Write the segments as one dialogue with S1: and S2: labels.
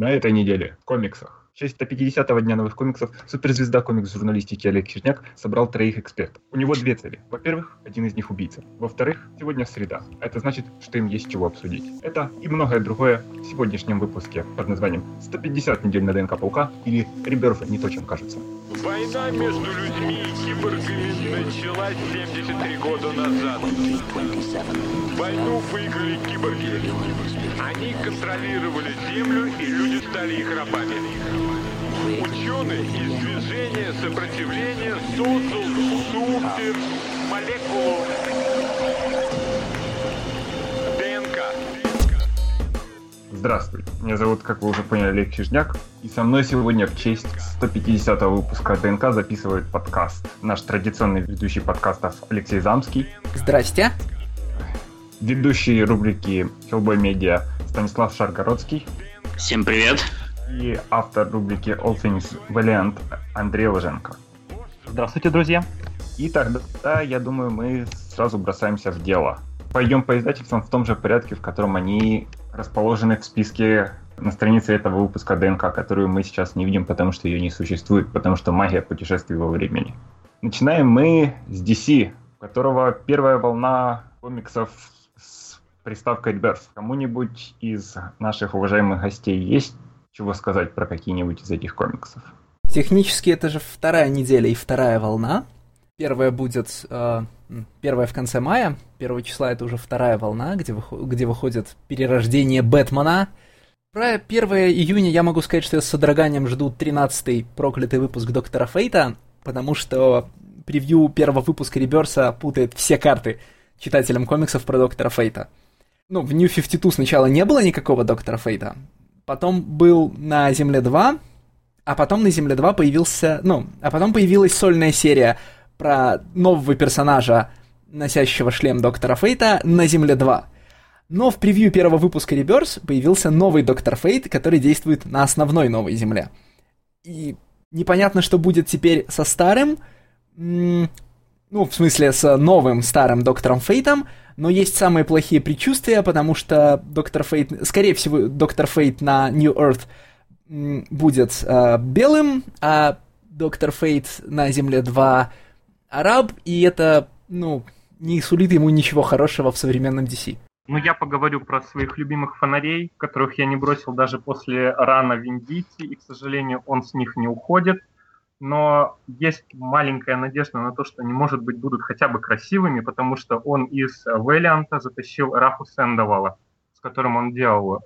S1: На этой неделе в комиксах. В честь 150-го дня новых комиксов суперзвезда комикс-журналистики Олег Черняк собрал троих экспертов. У него две цели. Во-первых, один из них убийца. Во-вторых, сегодня среда. Это значит, что им есть чего обсудить. Это и многое другое в сегодняшнем выпуске под названием «150 недель на ДНК Паука» или «Реберф не то, чем кажется».
S2: Война между людьми и киборгами началась 73 года назад. Войну выиграли киборги. Они контролировали Землю, и люди стали их рабами. Ученый из движения сопротивления создал супер молекулу ДНК.
S1: Здравствуй, меня зовут, как вы уже поняли, Олег Чижняк, и со мной сегодня в честь 150 выпуска ДНК записывает подкаст. Наш традиционный ведущий подкастов Алексей Замский.
S3: Здрасте.
S1: Ведущий рубрики Hellboy Media Станислав Шаргородский.
S4: Всем привет.
S1: И автор рубрики All Things Valiant Андрей Ложенко.
S5: Здравствуйте, друзья.
S1: И тогда, я думаю, мы сразу бросаемся в дело. Пойдем по издательствам в том же порядке, в котором они расположены в списке на странице этого выпуска ДНК, которую мы сейчас не видим, потому что ее не существует, потому что магия путешествий во времени. Начинаем мы с DC, у которого первая волна комиксов с приставкой Rebirth. Кому-нибудь из наших уважаемых гостей есть чего сказать про какие-нибудь из этих комиксов?
S3: Технически это же вторая неделя и вторая волна. Первая будет э, первая в конце мая, первого числа это уже вторая волна, где, выход, где выходит перерождение Бэтмена. Про 1 июня я могу сказать, что я с содроганием жду 13-й проклятый выпуск Доктора Фейта, потому что превью первого выпуска Реберса путает все карты читателям комиксов про Доктора Фейта. Ну, в New 52 сначала не было никакого Доктора Фейта, потом был на Земле 2, а потом на Земле 2 появился, ну, а потом появилась сольная серия про нового персонажа, носящего шлем Доктора Фейта, на Земле 2. Но в превью первого выпуска Rebirth появился новый Доктор Фейт, который действует на основной новой Земле. И непонятно, что будет теперь со старым, ну, в смысле, с новым старым Доктором Фейтом, но есть самые плохие предчувствия, потому что Доктор Фейт, скорее всего, Доктор Фейт на New Earth будет э, белым, а Доктор Фейт на Земле 2 араб, и это, ну, не сулит ему ничего хорошего в современном DC.
S5: Ну, я поговорю про своих любимых фонарей, которых я не бросил даже после рана Виндити, и, к сожалению, он с них не уходит. Но есть маленькая надежда на то, что они, может быть, будут хотя бы красивыми, потому что он из Вэлианта затащил Рафу Сэндовала, с которым он делал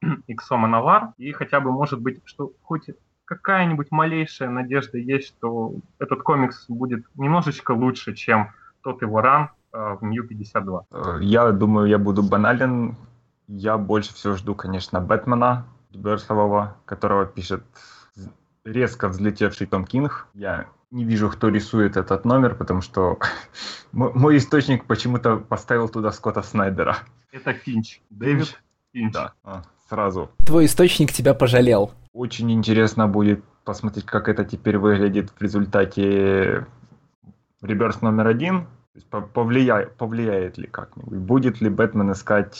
S5: Иксома Навар, и хотя бы, может быть, что хоть какая-нибудь малейшая надежда есть, что этот комикс будет немножечко лучше, чем тот его ран э, в Нью 52.
S1: Э, я думаю, я буду банален. Я больше всего жду, конечно, Бэтмена Берсового, которого пишет резко взлетевший Том Кинг. Я не вижу, кто рисует этот номер, потому что мой источник почему-то поставил туда Скотта Снайдера.
S5: Это Финч. Дэвид Финч.
S1: Да, а, сразу.
S3: Твой источник тебя пожалел.
S1: Очень интересно будет посмотреть, как это теперь выглядит в результате Реберс номер один. Повлияет, повлияет ли как-нибудь? Будет ли Бэтмен искать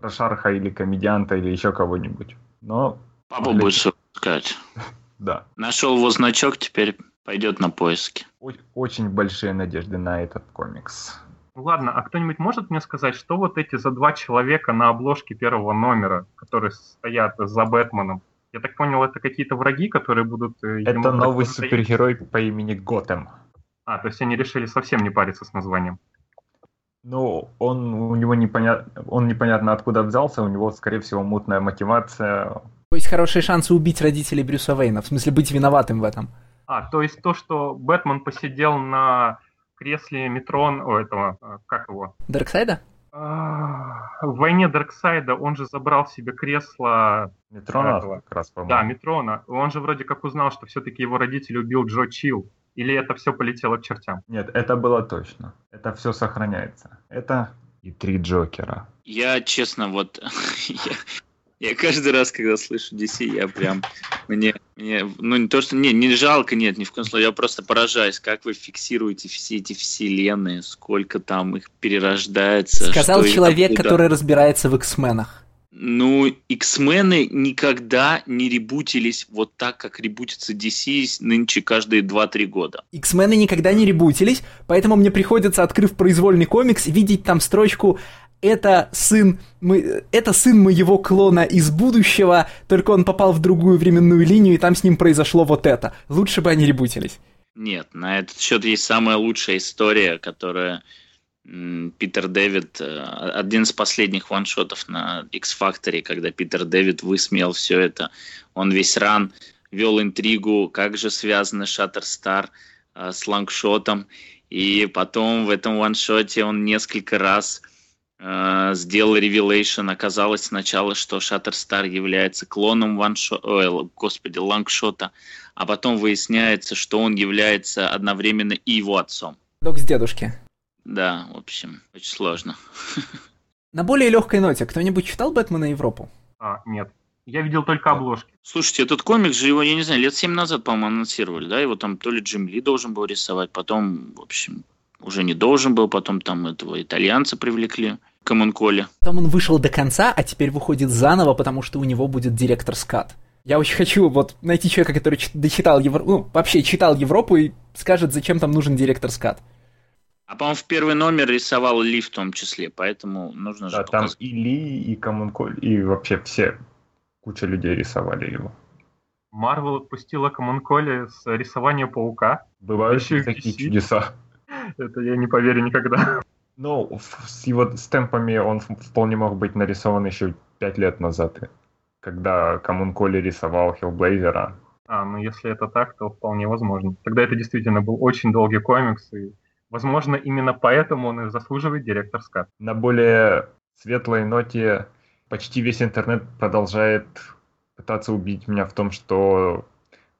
S1: Рошарха или комедианта или еще кого-нибудь? Но...
S4: Папа будет искать.
S1: Да.
S4: Нашел его значок, теперь пойдет на поиски.
S1: Очень большие надежды на этот комикс.
S5: Ладно, а кто-нибудь может мне сказать, что вот эти за два человека на обложке первого номера, которые стоят за Бэтменом, я так понял, это какие-то враги, которые будут...
S1: Э, это новый супергерой по имени Готэм.
S5: А, то есть они решили совсем не париться с названием.
S1: Ну, он у него непонятно, он непонятно откуда взялся, у него, скорее всего, мутная мотивация.
S3: То есть хорошие шансы убить родителей Брюса Вейна, в смысле быть виноватым в этом.
S5: А, то есть то, что Бэтмен посидел на кресле Метрон, о, этого, а, как его?
S3: Дарксайда?
S5: в войне Дарксайда он же забрал себе кресло...
S1: Метрона этого. как раз,
S5: по-моему. Да, Метрона. Он же вроде как узнал, что все-таки его родители убил Джо Чилл. Или это все полетело к чертям?
S1: Нет, это было точно. Это все сохраняется. Это и три Джокера.
S4: Я, честно, вот... Я каждый раз, когда слышу DC, я прям мне, мне, ну не то что, не, не жалко, нет, ни в коем случае, я просто поражаюсь, как вы фиксируете все эти вселенные, сколько там их перерождается.
S3: Сказал человек, который разбирается в X-менах.
S4: Ну, X-мены никогда не ребутились вот так, как ребутится DC нынче каждые 2-3 года.
S3: X-мены никогда не ребутились, поэтому мне приходится, открыв произвольный комикс, видеть там строчку это сын, мы, это сын моего клона из будущего, только он попал в другую временную линию, и там с ним произошло вот это. Лучше бы они ребутились.
S4: Нет, на этот счет есть самая лучшая история, которая Питер Дэвид, э, один из последних ваншотов на X-Factor, когда Питер Дэвид высмеял все это. Он весь run вел интригу, как же связаны Шаттерстар э, с Лонгшотом. И потом в этом one-shot е он несколько раз э, сделал revelation. Оказалось сначала, что Шаттерстар является клоном one-shot а, господи, Лонгшота, а потом выясняется, что он является одновременно и его отцом.
S3: Парадокс дедушки.
S4: Да, в общем, очень сложно.
S3: На более легкой ноте, кто-нибудь читал «Бэтмена Европу»?
S5: А, нет. Я видел только обложки.
S4: Слушайте, этот комикс же его, я не знаю, лет 7 назад, по-моему, анонсировали, да? Его там то ли Джим Ли должен был рисовать, потом, в общем, уже не должен был, потом там этого итальянца привлекли, Камонколи.
S3: Потом он вышел до конца, а теперь выходит заново, потому что у него будет директор скат. Я очень хочу вот найти человека, который дочитал Европу, ну, вообще читал Европу и скажет, зачем там нужен директор скат.
S4: А, по-моему, в первый номер рисовал Ли в том числе, поэтому нужно
S1: да,
S4: же
S1: там и Ли, и Камонколь, и вообще все, куча людей рисовали его.
S5: Марвел отпустила Камонколи с рисования паука.
S1: Бывают Еще такие чудеса.
S5: Это я не поверю никогда.
S1: Ну, с его стемпами он вполне мог быть нарисован еще пять лет назад, когда Камунколи рисовал Хиллблейзера.
S5: А, ну если это так, то вполне возможно. Тогда это действительно был очень долгий комикс, и Возможно, именно поэтому он и заслуживает директор скат.
S1: На более светлой ноте почти весь интернет продолжает пытаться убить меня в том, что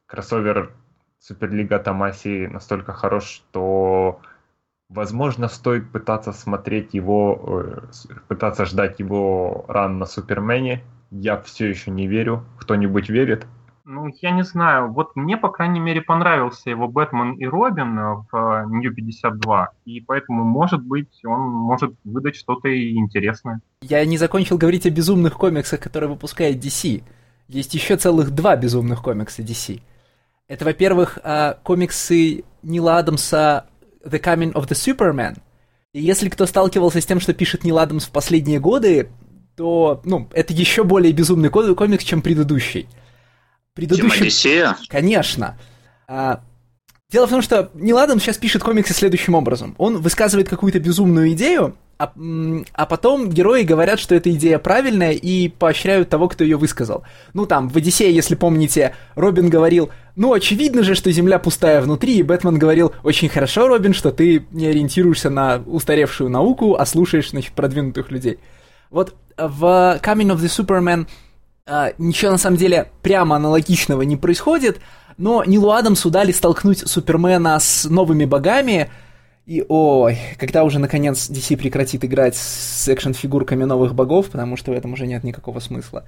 S1: кроссовер Суперлига Тамаси настолько хорош, что возможно стоит пытаться смотреть его, э, пытаться ждать его ран на Супермене. Я все еще не верю. Кто-нибудь верит?
S5: Ну, я не знаю. Вот мне, по крайней мере, понравился его Бэтмен и Робин в Нью 52, и поэтому, может быть, он может выдать что-то интересное.
S3: Я не закончил говорить о безумных комиксах, которые выпускает DC. Есть еще целых два безумных комикса DC. Это, во-первых, а, комиксы Нила Адамса The Coming of the Superman. И если кто сталкивался с тем, что пишет Нил Адамс в последние годы, то, ну, это еще более безумный комикс, чем предыдущий.
S4: Предыдущий... Чем Одиссея?
S3: Конечно. А, дело в том, что Нил Адамс сейчас пишет комиксы следующим образом. Он высказывает какую-то безумную идею, а, а потом герои говорят, что эта идея правильная и поощряют того, кто ее высказал. Ну там, в Одиссее, если помните, Робин говорил, ну очевидно же, что Земля пустая внутри, и Бэтмен говорил, очень хорошо, Робин, что ты не ориентируешься на устаревшую науку, а слушаешь, значит, продвинутых людей. Вот в Coming of the Superman а, ничего на самом деле прямо аналогичного не происходит, но Нилу Адамсу дали столкнуть Супермена с новыми богами, и ой, когда уже наконец DC прекратит играть с экшен-фигурками новых богов, потому что в этом уже нет никакого смысла.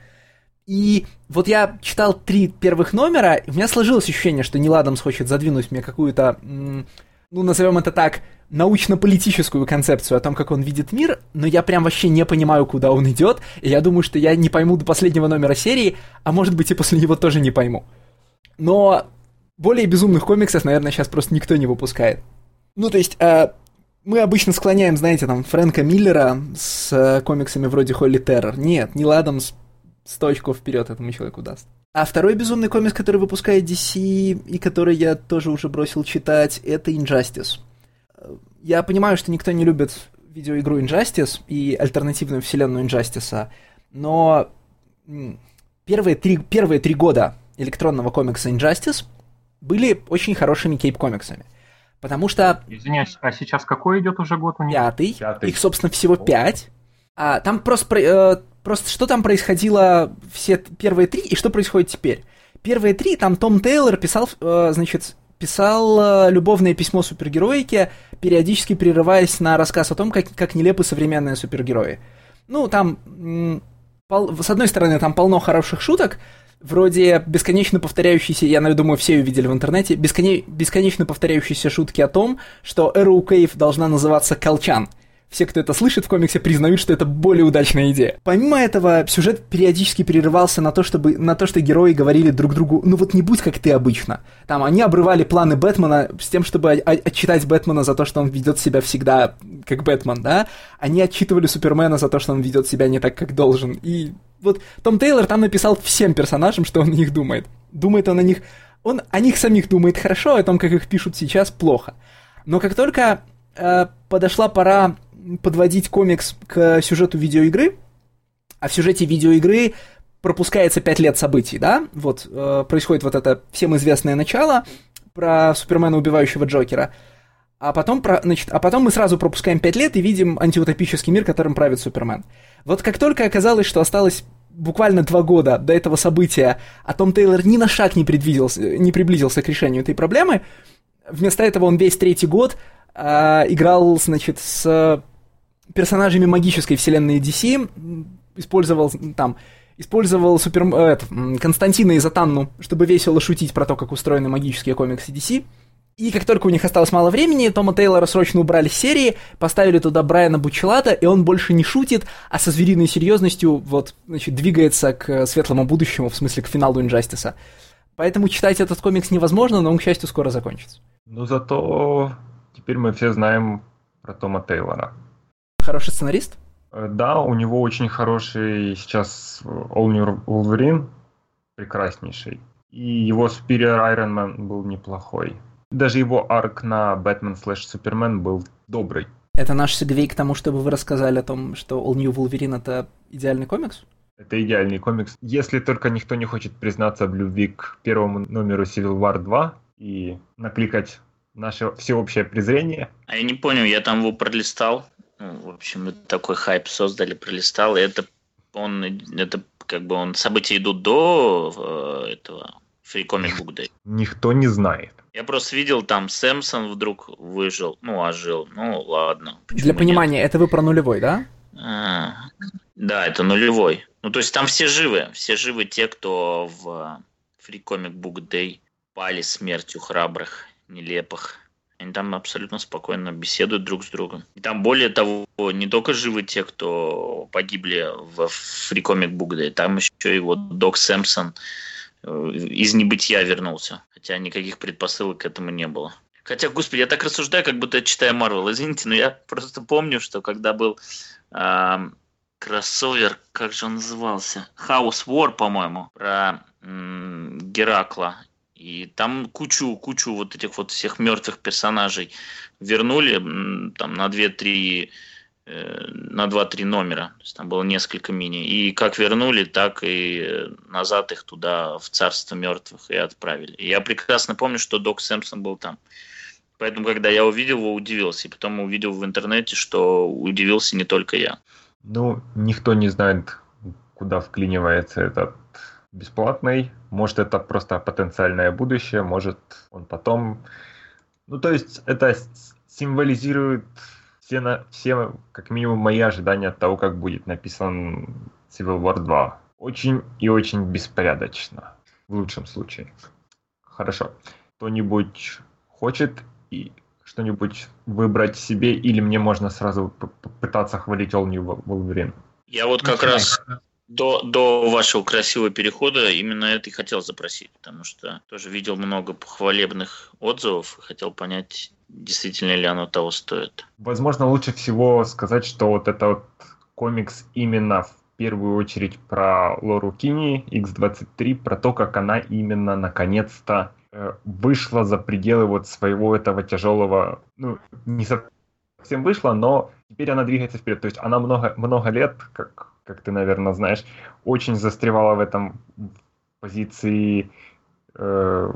S3: И вот я читал три первых номера, и у меня сложилось ощущение, что Нил Адамс хочет задвинуть мне какую-то, ну, назовем это так, научно-политическую концепцию о том, как он видит мир, но я прям вообще не понимаю, куда он идет, и я думаю, что я не пойму до последнего номера серии, а может быть и после него тоже не пойму. Но более безумных комиксов, наверное, сейчас просто никто не выпускает. Ну, то есть, э, мы обычно склоняем, знаете, там, Фрэнка Миллера с э, комиксами вроде Холли Террор. Нет, не Ладомс сто очков вперед этому человеку даст. А второй безумный комикс, который выпускает DC, и который я тоже уже бросил читать, это Injustice. Я понимаю, что никто не любит видеоигру Injustice и альтернативную вселенную Injustice, но первые три, первые три года электронного комикса Injustice были очень хорошими кейп-комиксами. Потому что...
S5: Извиняюсь, а сейчас какой идет уже год у них?
S3: Пятый. Пятый. Их, собственно, всего пять. А, там просто, э, просто что там происходило все первые три и что происходит теперь. Первые три, там Том Тейлор писал, э, значит, писал э, любовное письмо супергероике, периодически прерываясь на рассказ о том, как, как нелепы современные супергерои. Ну, там, пол, с одной стороны, там полно хороших шуток, вроде бесконечно повторяющиеся, я думаю, все ее видели в интернете, бесконе, бесконечно повторяющиеся шутки о том, что Эру Кейв должна называться Колчан. Все, кто это слышит в комиксе, признают, что это более удачная идея. Помимо этого, сюжет периодически перерывался на то, чтобы, на то, что герои говорили друг другу, ну вот не будь как ты обычно. Там они обрывали планы Бэтмена с тем, чтобы отчитать Бэтмена за то, что он ведет себя всегда как Бэтмен, да? Они отчитывали Супермена за то, что он ведет себя не так, как должен. И вот Том Тейлор там написал всем персонажам, что он о них думает. Думает он о них... Он о них самих думает хорошо, о том, как их пишут сейчас, плохо. Но как только э, подошла пора подводить комикс к сюжету видеоигры, а в сюжете видеоигры пропускается 5 лет событий, да? Вот э, происходит вот это всем известное начало про Супермена, убивающего Джокера. А потом, про, значит, а потом мы сразу пропускаем 5 лет и видим антиутопический мир, которым правит Супермен. Вот как только оказалось, что осталось буквально два года до этого события, а Том Тейлор ни на шаг не, предвиделся, не приблизился к решению этой проблемы, вместо этого он весь третий год э, играл, значит, с персонажами магической вселенной DC, использовал там использовал супер, э, Константина и Затанну, чтобы весело шутить про то, как устроены магические комиксы DC. И как только у них осталось мало времени, Тома Тейлора срочно убрали с серии, поставили туда Брайана Бучелата, и он больше не шутит, а со звериной серьезностью вот, значит, двигается к светлому будущему, в смысле к финалу Инжастиса. Поэтому читать этот комикс невозможно, но он, к счастью, скоро закончится.
S1: Ну, зато теперь мы все знаем про Тома Тейлора.
S3: Хороший сценарист?
S1: Э, да, у него очень хороший сейчас All New Wolverine, прекраснейший. И его Superior Iron Man был неплохой. Даже его arc на Бэтмен слэш Супермен был добрый.
S3: Это наш segue к тому, чтобы вы рассказали о том, что All New Wolverine это идеальный комикс?
S1: Это идеальный комикс. Если только никто не хочет признаться в любви к первому номеру Civil War 2 и накликать наше всеобщее презрение.
S4: А я не понял, я там его пролистал. Ну, в общем, такой хайп создали, пролистал. И это он, это как бы он события идут до э, этого Free Comic Book Day.
S1: Никто не знает.
S4: Я просто видел, там Сэмсон вдруг выжил, ну, ожил. Ну, ладно.
S3: Для понимания, нет? это вы про нулевой, да?
S4: А, да, это нулевой. Ну, то есть там все живы. Все живы те, кто в Free Comic Book Day пали смертью храбрых, нелепых. Они там абсолютно спокойно беседуют друг с другом. И там более того, не только живы те, кто погибли в Free Comic Book Day, там еще и вот Док Сэмпсон э, из небытия вернулся. Хотя никаких предпосылок к этому не было. Хотя, господи, я так рассуждаю, как будто читаю Марвел. Извините, но я просто помню, что когда был э, кроссовер, как же он назывался? House War, по-моему, про м- Геракла и там кучу, кучу вот этих вот всех мертвых персонажей вернули там на 2-3 э, на 2-3 номера. То есть там было несколько мини. И как вернули, так и назад их туда, в царство мертвых, и отправили. И я прекрасно помню, что Док Сэмпсон был там. Поэтому, когда я увидел его, удивился. И потом увидел в интернете, что удивился не только я.
S1: Ну, никто не знает, куда вклинивается этот бесплатный. Может, это просто потенциальное будущее, может, он потом... Ну, то есть, это символизирует все, на, все, как минимум, мои ожидания от того, как будет написан Civil War 2. Очень и очень беспорядочно, в лучшем случае. Хорошо. Кто-нибудь хочет и что-нибудь выбрать себе, или мне можно сразу пытаться хвалить All New Wolverine?
S4: Я вот как Начинай. раз до, до вашего красивого перехода именно это и хотел запросить, потому что тоже видел много похвалебных отзывов и хотел понять, действительно ли оно того стоит.
S1: Возможно, лучше всего сказать, что вот это вот комикс именно в первую очередь про Лору Кини, X23, про то, как она именно наконец-то э, вышла за пределы вот своего этого тяжелого, ну, не совсем вышла, но теперь она двигается вперед. То есть она много, много лет, как как ты, наверное, знаешь, очень застревала в этом позиции
S4: э,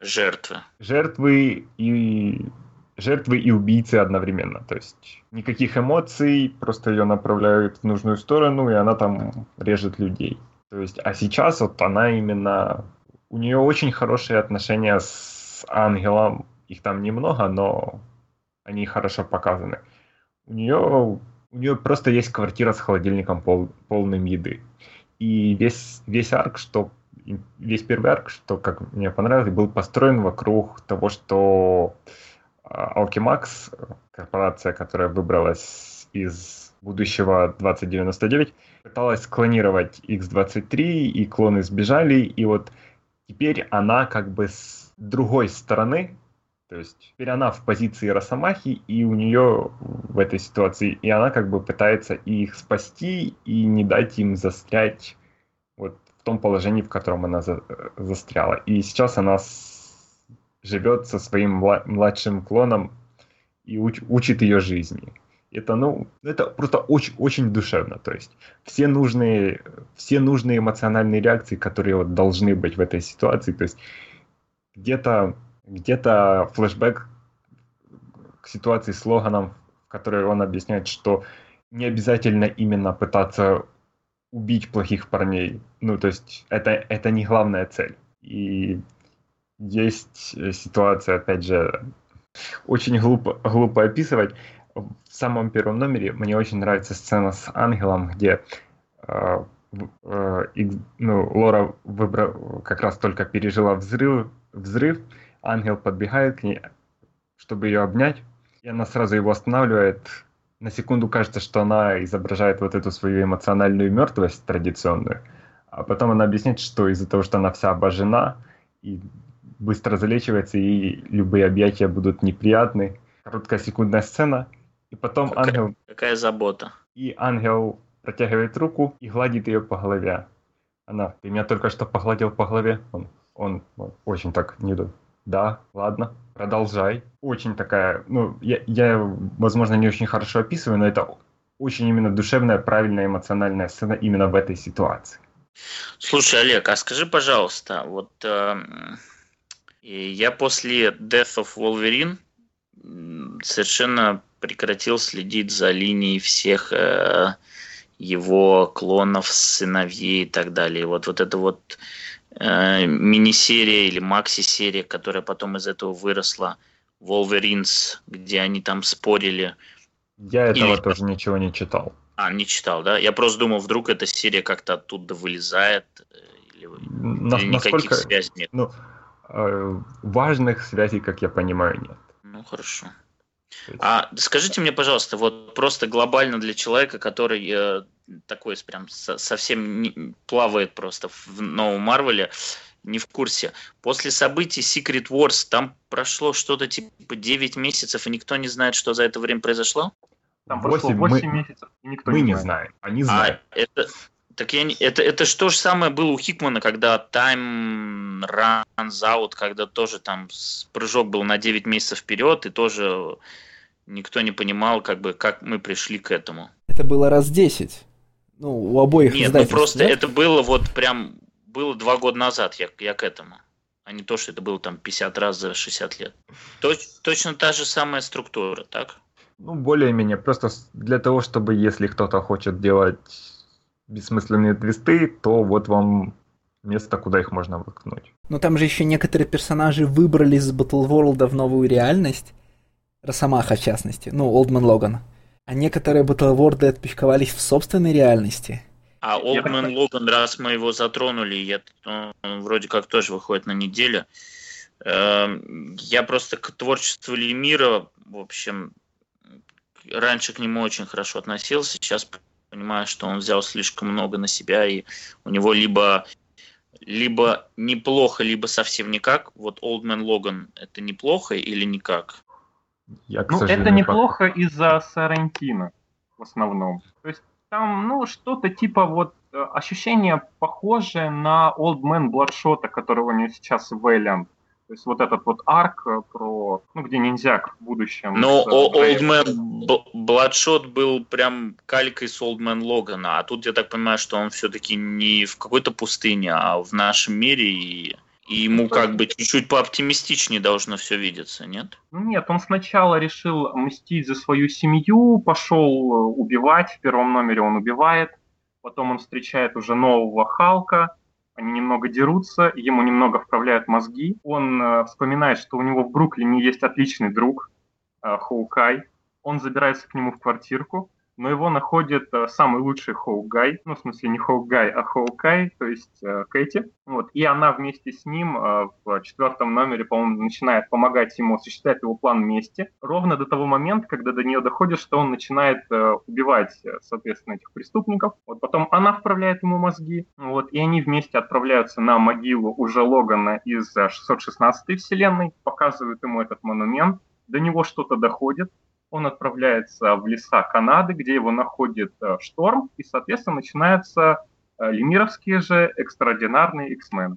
S4: жертвы.
S1: Жертвы и жертвы и убийцы одновременно. То есть никаких эмоций, просто ее направляют в нужную сторону, и она там режет людей. То есть, а сейчас вот она именно... У нее очень хорошие отношения с ангелом. Их там немного, но они хорошо показаны. У нее у нее просто есть квартира с холодильником пол, полным еды. И весь, весь арк, что весь первый арк, что, как мне понравилось, был построен вокруг того, что Alchemax, корпорация, которая выбралась из будущего 2099 пыталась склонировать X-23, и клоны сбежали, и вот теперь она как бы с другой стороны, то есть теперь она в позиции Росомахи, и у нее в этой ситуации, и она как бы пытается их спасти и не дать им застрять вот в том положении, в котором она за, застряла. И сейчас она с, живет со своим младшим клоном и уч, учит ее жизни. Это, ну, это просто очень, очень душевно. То есть все нужные, все нужные эмоциональные реакции, которые вот должны быть в этой ситуации. То есть где-то где-то флешбэк к ситуации с Логаном, в которой он объясняет, что не обязательно именно пытаться убить плохих парней. Ну, то есть это, это не главная цель. И есть ситуация, опять же, очень глупо, глупо описывать. В самом первом номере мне очень нравится сцена с Ангелом, где э, э, ну, Лора выбра... как раз только пережила взрыв, взрыв, ангел подбегает к ней, чтобы ее обнять, и она сразу его останавливает. На секунду кажется, что она изображает вот эту свою эмоциональную мертвость традиционную, а потом она объясняет, что из-за того, что она вся обожжена и быстро залечивается, и любые объятия будут неприятны. Короткая секундная сцена, и потом
S4: какая,
S1: ангел...
S4: Какая забота.
S1: И ангел протягивает руку и гладит ее по голове. Она, ты меня только что погладил по голове? Он, он, он очень так не Да, ладно, продолжай. Очень такая, ну, я, я, возможно, не очень хорошо описываю, но это очень именно душевная, правильная, эмоциональная сцена именно в этой ситуации.
S4: Слушай, Олег, а скажи, пожалуйста, вот э, я после Death of Wolverine совершенно прекратил следить за линией всех э, его клонов, сыновей и так далее. Вот, вот это вот мини-серия или макси-серия, которая потом из этого выросла, Wolverines, где они там спорили.
S1: Я этого или... тоже ничего не читал.
S4: А, не читал, да? Я просто думал, вдруг эта серия как-то оттуда вылезает, э, или,
S1: На, или никаких насколько... связей нет. Ну, Э, важных связей, как я понимаю, нет.
S4: Ну, хорошо. А скажите мне, пожалуйста, вот просто глобально для человека, который э, такой прям со, совсем не, плавает просто в новом Марвеле, не в курсе. После событий Secret Wars там прошло что-то типа 9 месяцев, и никто не знает, что за это время произошло?
S5: Там 8, прошло 8 мы, месяцев,
S1: и никто мы не, знает. знаем. Они знают.
S4: А это, так я не, это, это же то же самое было у Хикмана, когда Time Runs Out, когда тоже там прыжок был на 9 месяцев вперед, и тоже никто не понимал, как бы, как мы пришли к этому.
S3: Это было раз 10. Ну, у обоих
S4: Нет, ну просто да? это было вот прям, было два года назад я, я к этому. А не то, что это было там 50 раз за 60 лет. Точ, точно та же самая структура, так?
S1: Ну, более-менее. Просто для того, чтобы, если кто-то хочет делать бессмысленные твисты, то вот вам место, куда их можно воткнуть.
S3: Но там же еще некоторые персонажи выбрали из Battle World в новую реальность. Росомаха, в частности. Ну, Олдман Логан. А некоторые Battle World отпечковались в собственной реальности.
S4: А Олдман Логан, раз мы его затронули, я, он вроде как тоже выходит на неделю. Эм, я просто к творчеству Лемира, в общем, раньше к нему очень хорошо относился, сейчас понимаю, что он взял слишком много на себя, и у него либо либо неплохо, либо совсем никак. Вот Man Logan это неплохо или никак?
S5: Я, ну, это неплохо как... из-за Сарантино в основном. То есть там, ну, что-то типа вот э, ощущение похожее на Old Man Bloodshot, которого у него сейчас Вэллиант. То есть вот этот вот арк э, про, ну, где ниндзяк в будущем.
S4: Но Old Man Bloodshot был прям калькой с Old Man Логана, а тут я так понимаю, что он все-таки не в какой-то пустыне, а в нашем мире, и, и ему как бы чуть-чуть пооптимистичнее должно все видеться, нет?
S5: Нет, он сначала решил мстить за свою семью, пошел э, убивать, в первом номере он убивает, потом он встречает уже нового Халка, они немного дерутся, ему немного вправляют мозги. Он э, вспоминает, что у него в Бруклине есть отличный друг, э, Хоукай. Он забирается к нему в квартирку, но его находит э, самый лучший Хоугай, ну, в смысле, не Хоугай, а Хоукай, то есть э, Кэти. Вот, и она вместе с ним э, в четвертом номере, по-моему, начинает помогать ему осуществлять его план вместе, ровно до того момента, когда до нее доходит, что он начинает э, убивать, э, соответственно, этих преступников. Вот потом она вправляет ему мозги, вот, и они вместе отправляются на могилу уже Логана из 616 вселенной, показывают ему этот монумент, до него что-то доходит, он отправляется в леса Канады, где его находит э, шторм, и, соответственно, начинаются э, лемировские же экстраординарные X-Men.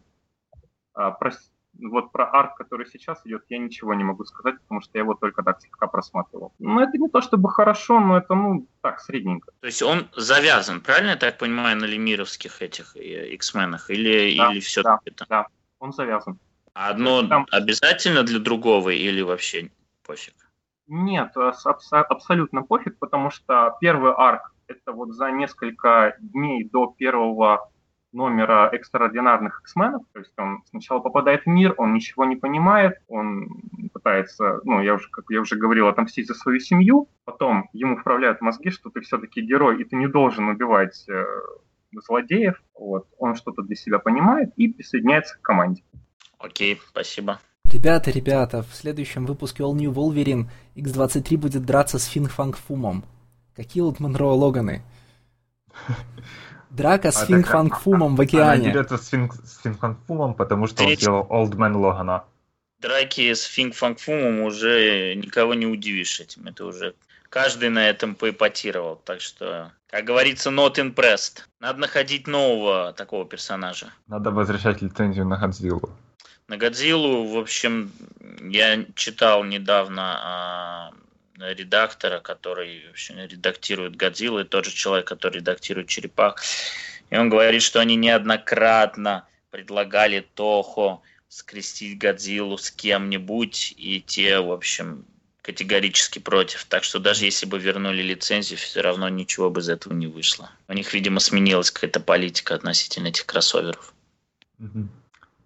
S5: А, про, вот про арк, который сейчас идет, я ничего не могу сказать, потому что я его только так слегка просматривал. Ну, это не то чтобы хорошо, но это, ну, так, средненько.
S4: То есть он завязан, правильно я так понимаю, на лемировских этих э, X-менах? Или, да, или все
S5: да, это? Да, он завязан.
S4: А одно Там... обязательно для другого или вообще пофиг?
S5: Нет, абсолютно пофиг, потому что первый арк это вот за несколько дней до первого номера экстраординарных X-менов. То есть он сначала попадает в мир, он ничего не понимает, он пытается, ну, я уже, как я уже говорил, отомстить за свою семью. Потом ему вправляют мозги, что ты все-таки герой, и ты не должен убивать э, злодеев. Вот. Он что-то для себя понимает и присоединяется к команде.
S4: Окей, спасибо.
S3: Ребята, ребята, в следующем выпуске All New Wolverine X-23 будет драться с Финг Фанг Фумом. Какие Old Man Логаны? Драка с а Финг Фанг Фумом в океане.
S1: Она дерется с Финг, с Финг Фанг Фумом, потому что он делал Old Man Логана.
S4: Драки с Финг Фанг Фумом уже никого не удивишь этим. Это уже каждый на этом поэпатировал. Так что, как говорится, not impressed. Надо находить нового такого персонажа.
S1: Надо возвращать лицензию на Годзиллу.
S4: На Годзиллу, в общем, я читал недавно а, редактора, который общем, редактирует Годзиллу, и тот же человек, который редактирует Черепах. И он говорит, что они неоднократно предлагали Тохо скрестить Годзиллу с кем-нибудь, и те, в общем, категорически против. Так что даже если бы вернули лицензию, все равно ничего бы из этого не вышло. У них, видимо, сменилась какая-то политика относительно этих кроссоверов.
S5: Mm-hmm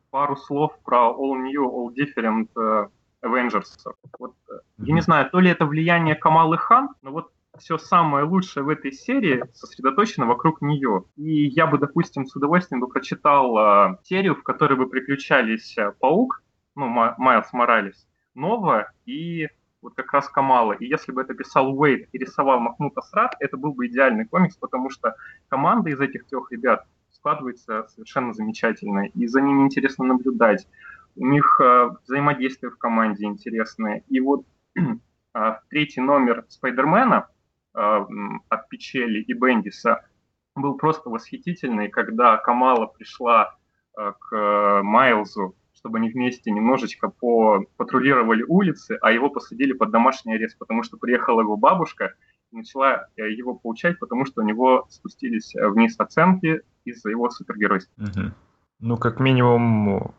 S5: пару слов про All New, All Different uh, Avengers. Вот, mm-hmm. Я не знаю, то ли это влияние Камалы Хан, но вот все самое лучшее в этой серии сосредоточено вокруг нее. И я бы, допустим, с удовольствием бы прочитал э, серию, в которой бы приключались э, Паук, ну, Майлз Моралес, Нова и вот как раз Камала. И если бы это писал Уэйд и рисовал Махмуд Асрат, это был бы идеальный комикс, потому что команда из этих трех ребят складывается совершенно замечательно, и за ними интересно наблюдать. У них э, взаимодействие в команде интересное. И вот э, третий номер Спайдермена э, от Пичели и Бендиса был просто восхитительный, когда Камала пришла э, к Майлзу, чтобы они вместе немножечко по патрулировали улицы, а его посадили под домашний арест, потому что приехала его бабушка начала э, его поучать, потому что у него спустились э, вниз оценки из-за его супергеройства.
S1: Угу. Ну, как минимум,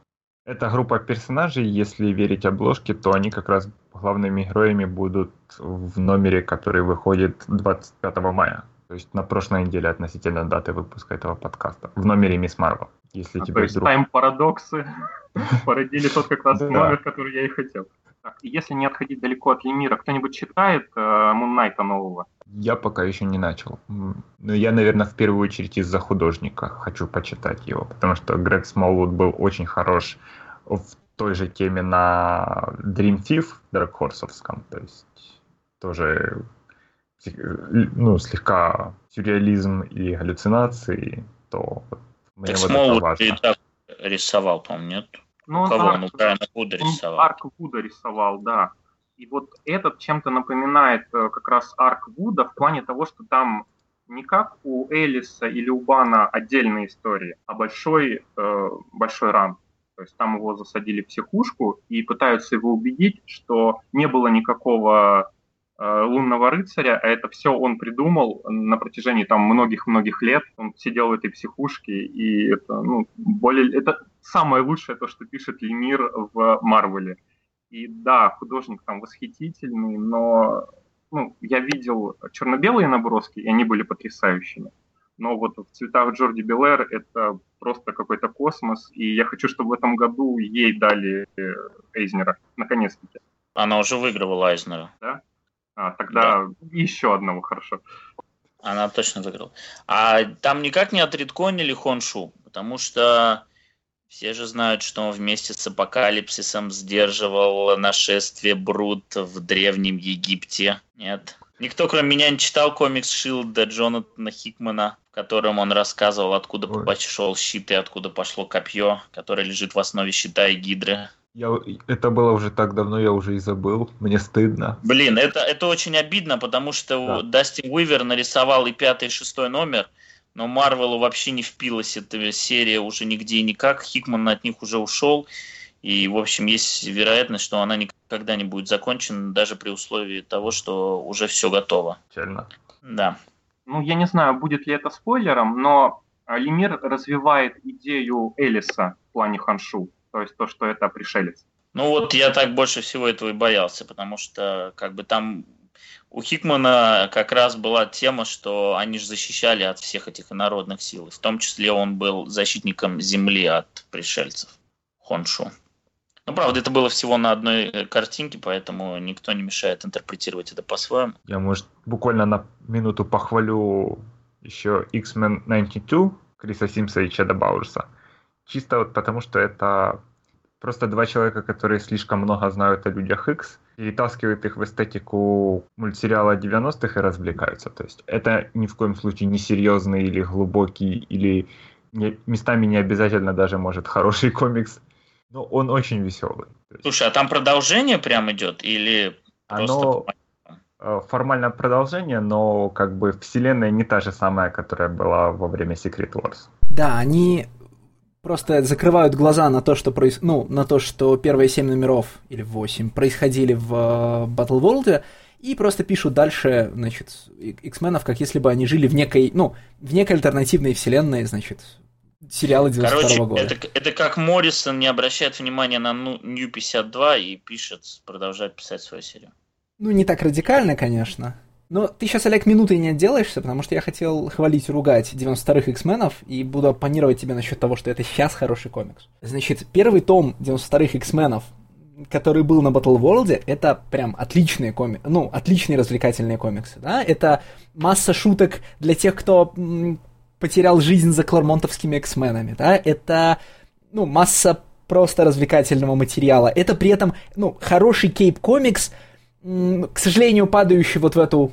S1: эта группа персонажей, если верить обложке, то они как раз главными героями будут в номере, который выходит 25 мая. То есть на прошлой неделе относительно даты выпуска этого подкаста. В номере Мисс Марвел. Если
S5: а тебе то есть вдруг... тайм-парадоксы породили тот как раз номер, который я и хотел. Так, если не отходить далеко от Лемира, кто-нибудь читает э, Муннайта нового?
S1: Я пока еще не начал. Но я, наверное, в первую очередь из-за художника хочу почитать его, потому что Грег Смолвуд был очень хорош в той же теме на Dream Thief Дракхорсовском, то есть тоже ну, слегка сюрреализм и галлюцинации, то
S4: вот, мне так вот это важно. так рисовал, по-моему, нет?
S5: Ну, Кого он? Он Брайана Вуда рисовал. Арк Вуда рисовал, да. И вот этот чем-то напоминает э, как раз арк Вуда в плане того, что там не как у Элиса или у Бана отдельные истории, а большой, э, большой ран. То есть там его засадили в психушку и пытаются его убедить, что не было никакого лунного рыцаря, а это все он придумал на протяжении там многих-многих лет. Он сидел в этой психушке, и это, ну, более, это самое лучшее то, что пишет Лемир в Марвеле. И да, художник там восхитительный, но ну, я видел черно-белые наброски, и они были потрясающими. Но вот в цветах Джорди Белэр это просто какой-то космос, и я хочу, чтобы в этом году ей дали э, Эйзнера, наконец-таки.
S4: Она уже выигрывала Айзнера.
S5: Да? А, тогда да. еще одного, хорошо.
S4: Она точно закрыла. А там никак не отредконили Хоншу, потому что все же знают, что он вместе с Апокалипсисом сдерживал нашествие Брут в Древнем Египте. Нет. Никто, кроме меня, не читал комикс Шилда Джонатана Хикмана, в котором он рассказывал, откуда
S1: Ой.
S4: пошел щит и откуда пошло копье, которое лежит в основе щита и гидры.
S1: Я, это было уже так давно, я уже и забыл. Мне стыдно.
S4: Блин, это, это очень обидно, потому что
S1: Да.
S4: Дастин Уивер нарисовал и пятый, и шестой номер, но Марвелу вообще не впилась эта серия уже нигде и никак. Хикман от них уже ушел. И, в общем, есть вероятность, что она никогда не будет закончена, даже при условии того, что уже все готово.
S1: Печально.
S4: Да.
S5: Ну, я не знаю, будет ли это спойлером, но Лемир развивает идею Элиса в плане Ханшу, то есть то, что это пришелец.
S4: Ну вот я так больше всего этого и боялся, потому что как бы там у Хикмана как раз была тема, что они же защищали от всех этих инородных сил. В том числе он был защитником Земли от пришельцев. Хоншу. Ну, правда, это было всего на одной э, картинке, поэтому никто не мешает интерпретировать это по-своему.
S1: Я, может, буквально на минуту похвалю еще X-Men 92 Криса Симса и Чеда Бауэрса. Чисто вот потому, что это просто два человека, которые слишком много знают о людях X, перетаскивают их в эстетику мультсериала 90-х и развлекаются. То есть это ни в коем случае не серьезный или глубокий, или не- местами не обязательно даже, может, хороший комикс, но он очень веселый. Есть
S4: Слушай, а там продолжение прям идет или просто...
S1: оно э, формальное продолжение, но как бы вселенная не та же самая, которая была во время Secret Wars.
S3: Да, они просто закрывают глаза на то, что проис... ну, на то, что первые семь номеров или восемь происходили в э, Battle World, и просто пишут дальше, значит, X-менов, как если бы они жили в некой, ну, в некой альтернативной вселенной, значит, сериала 92
S4: Короче,
S3: года.
S4: это, это как Моррисон не обращает внимания на ну- New 52 и пишет, продолжает писать свою серию.
S3: Ну, не так радикально, конечно. Но ты сейчас, Олег, минуты не отделаешься, потому что я хотел хвалить ругать 92-х X-менов и буду оппонировать тебе насчет того, что это сейчас хороший комикс. Значит, первый том 92-х X-менов, который был на Battle World, это прям отличные комиксы, ну, отличные развлекательные комиксы, да? Это масса шуток для тех, кто потерял жизнь за клармонтовскими X-менами, да? Это, ну, масса просто развлекательного материала. Это при этом, ну, хороший кейп-комикс, к сожалению, падающий вот в эту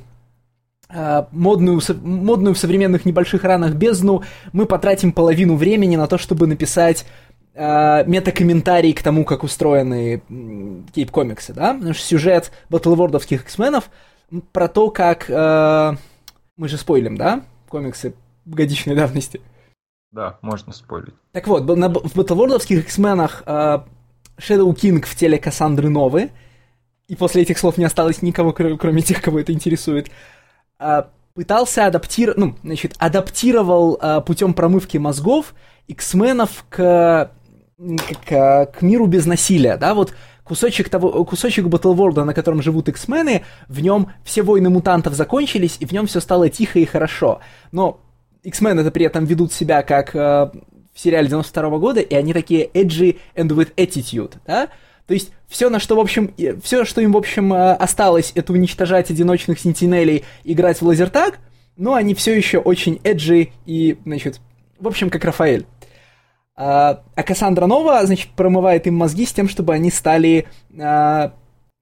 S3: модную, со- модную в современных небольших ранах бездну, мы потратим половину времени на то, чтобы написать а, метакомментарий к тому, как устроены кейп-комиксы, да? Потому что сюжет батлвордовских X-менов про то, как... а, мы же спойлим, да? Комиксы годичной давности.
S1: Да, можно спойлить.
S3: Так вот, на, в батлвордовских X-менах а, Shadow King в теле Кассандры Новы, и после этих слов не осталось никого, кро- кроме тех, кого это интересует, а, пытался адаптировать, ну, значит, адаптировал а, путем промывки мозгов X-менов к, к, к миру без насилия, да, вот кусочек того, кусочек Батлворда, на котором живут X-мены, в нем все войны мутантов закончились, и в нем все стало тихо и хорошо. Но X-Men это при этом ведут себя как э, в сериале 92 года, и они такие edgy and with attitude, да? То есть все, на что, в общем, все, что им, в общем, э, осталось, это уничтожать одиночных сентинелей, играть в лазертаг, но они все еще очень эджи и, значит, в общем, как Рафаэль. А, а Кассандра Нова, значит, промывает им мозги с тем, чтобы они стали, а,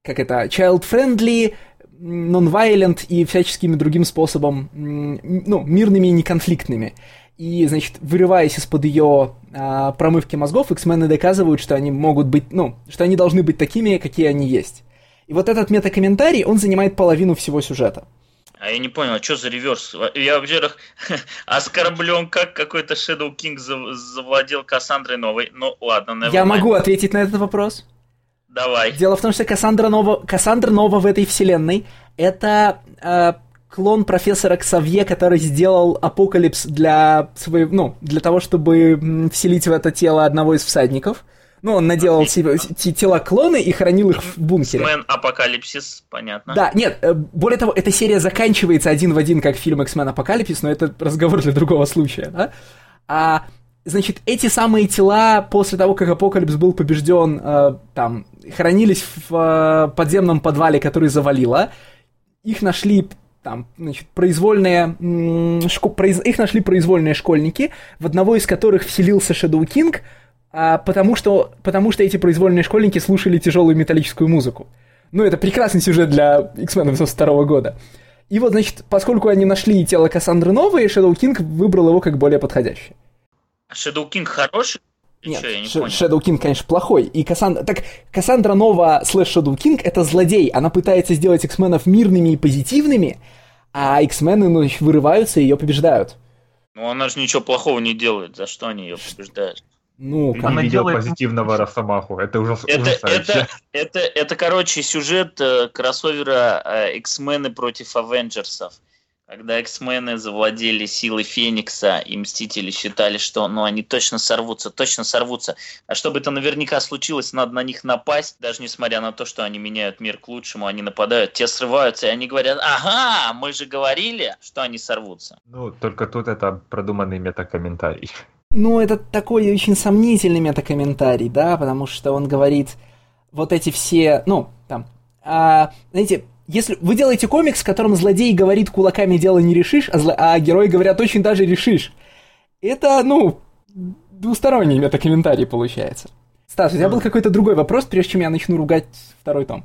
S3: как это, child-friendly, non-violent и всяческими другим способом, ну, мирными и неконфликтными. И, значит, вырываясь из-под ее а, промывки мозгов, X-мены доказывают, что они могут быть, ну, что они должны быть такими, какие они есть. И вот этот метакомментарий, он занимает половину всего сюжета.
S4: А я не понял, а что за реверс? Я, во-первых, оскорблен, как какой-то Shadow King зав- завладел Кассандрой Новой. Ну, ладно, never
S3: Я могу ответить на этот вопрос.
S4: Давай.
S3: Дело в том, что Кассандра Нова, Кассандра Нова в этой вселенной это э, клон профессора Ксавье, который сделал апокалипс для своего, ну, для того, чтобы вселить в это тело одного из всадников. Ну, он наделал себе те- тела клоны и хранил их в бункере.
S4: X-Men Апокалипсис, понятно.
S3: Да, нет, э, более того, эта серия заканчивается один в один, как фильм X-Men Апокалипсис, но это разговор для другого случая, да? А, значит, эти самые тела после того, как Апокалипс был побежден, э, там, хранились в э, подземном подвале, который завалило. Их нашли там, значит, произвольные, шко, произ, их нашли произвольные школьники, в одного из которых вселился Shadow King, а, потому, что, потому что эти произвольные школьники слушали тяжелую металлическую музыку. Ну, это прекрасный сюжет для X-Men 92 года. И вот, значит, поскольку они нашли тело Кассандры новое, Shadow King выбрал его как более подходящее.
S4: Shadow King хороший?
S3: Нет, Что, я не понял. Shadow King, конечно, плохой. И Кассандра... Так, Кассандра Нова слэш Shadow King — это злодей. Она пытается сделать X-менов мирными и позитивными, а X-мены, ну, вырываются и ее побеждают.
S4: Ну, она же ничего плохого не делает. За что они ее побеждают?
S1: Ну, Ты она делает... позитивного Росомаху. Это ужас,
S4: это, ужасающе. Это, это, это, короче, сюжет э, кроссовера э, X-мены против Авенджерсов. Когда X-мены завладели силой Феникса, и Мстители считали, что ну, они точно сорвутся, точно сорвутся. А чтобы это наверняка случилось, надо на них напасть, даже несмотря на то, что они меняют мир к лучшему, они нападают, те срываются, и они говорят, ага, мы же говорили, что они сорвутся.
S1: Ну, только тут это продуманный метакомментарий.
S3: Ну, это такой очень сомнительный метакомментарий, да, потому что он говорит, вот эти все, ну, там, а, знаете, если вы делаете комикс, в котором злодей говорит кулаками дело не решишь, а, зло... а герои говорят очень даже решишь. Это, ну, двусторонний метакомментарий получается. Стас, у тебя был какой-то другой вопрос, прежде чем я начну ругать второй том?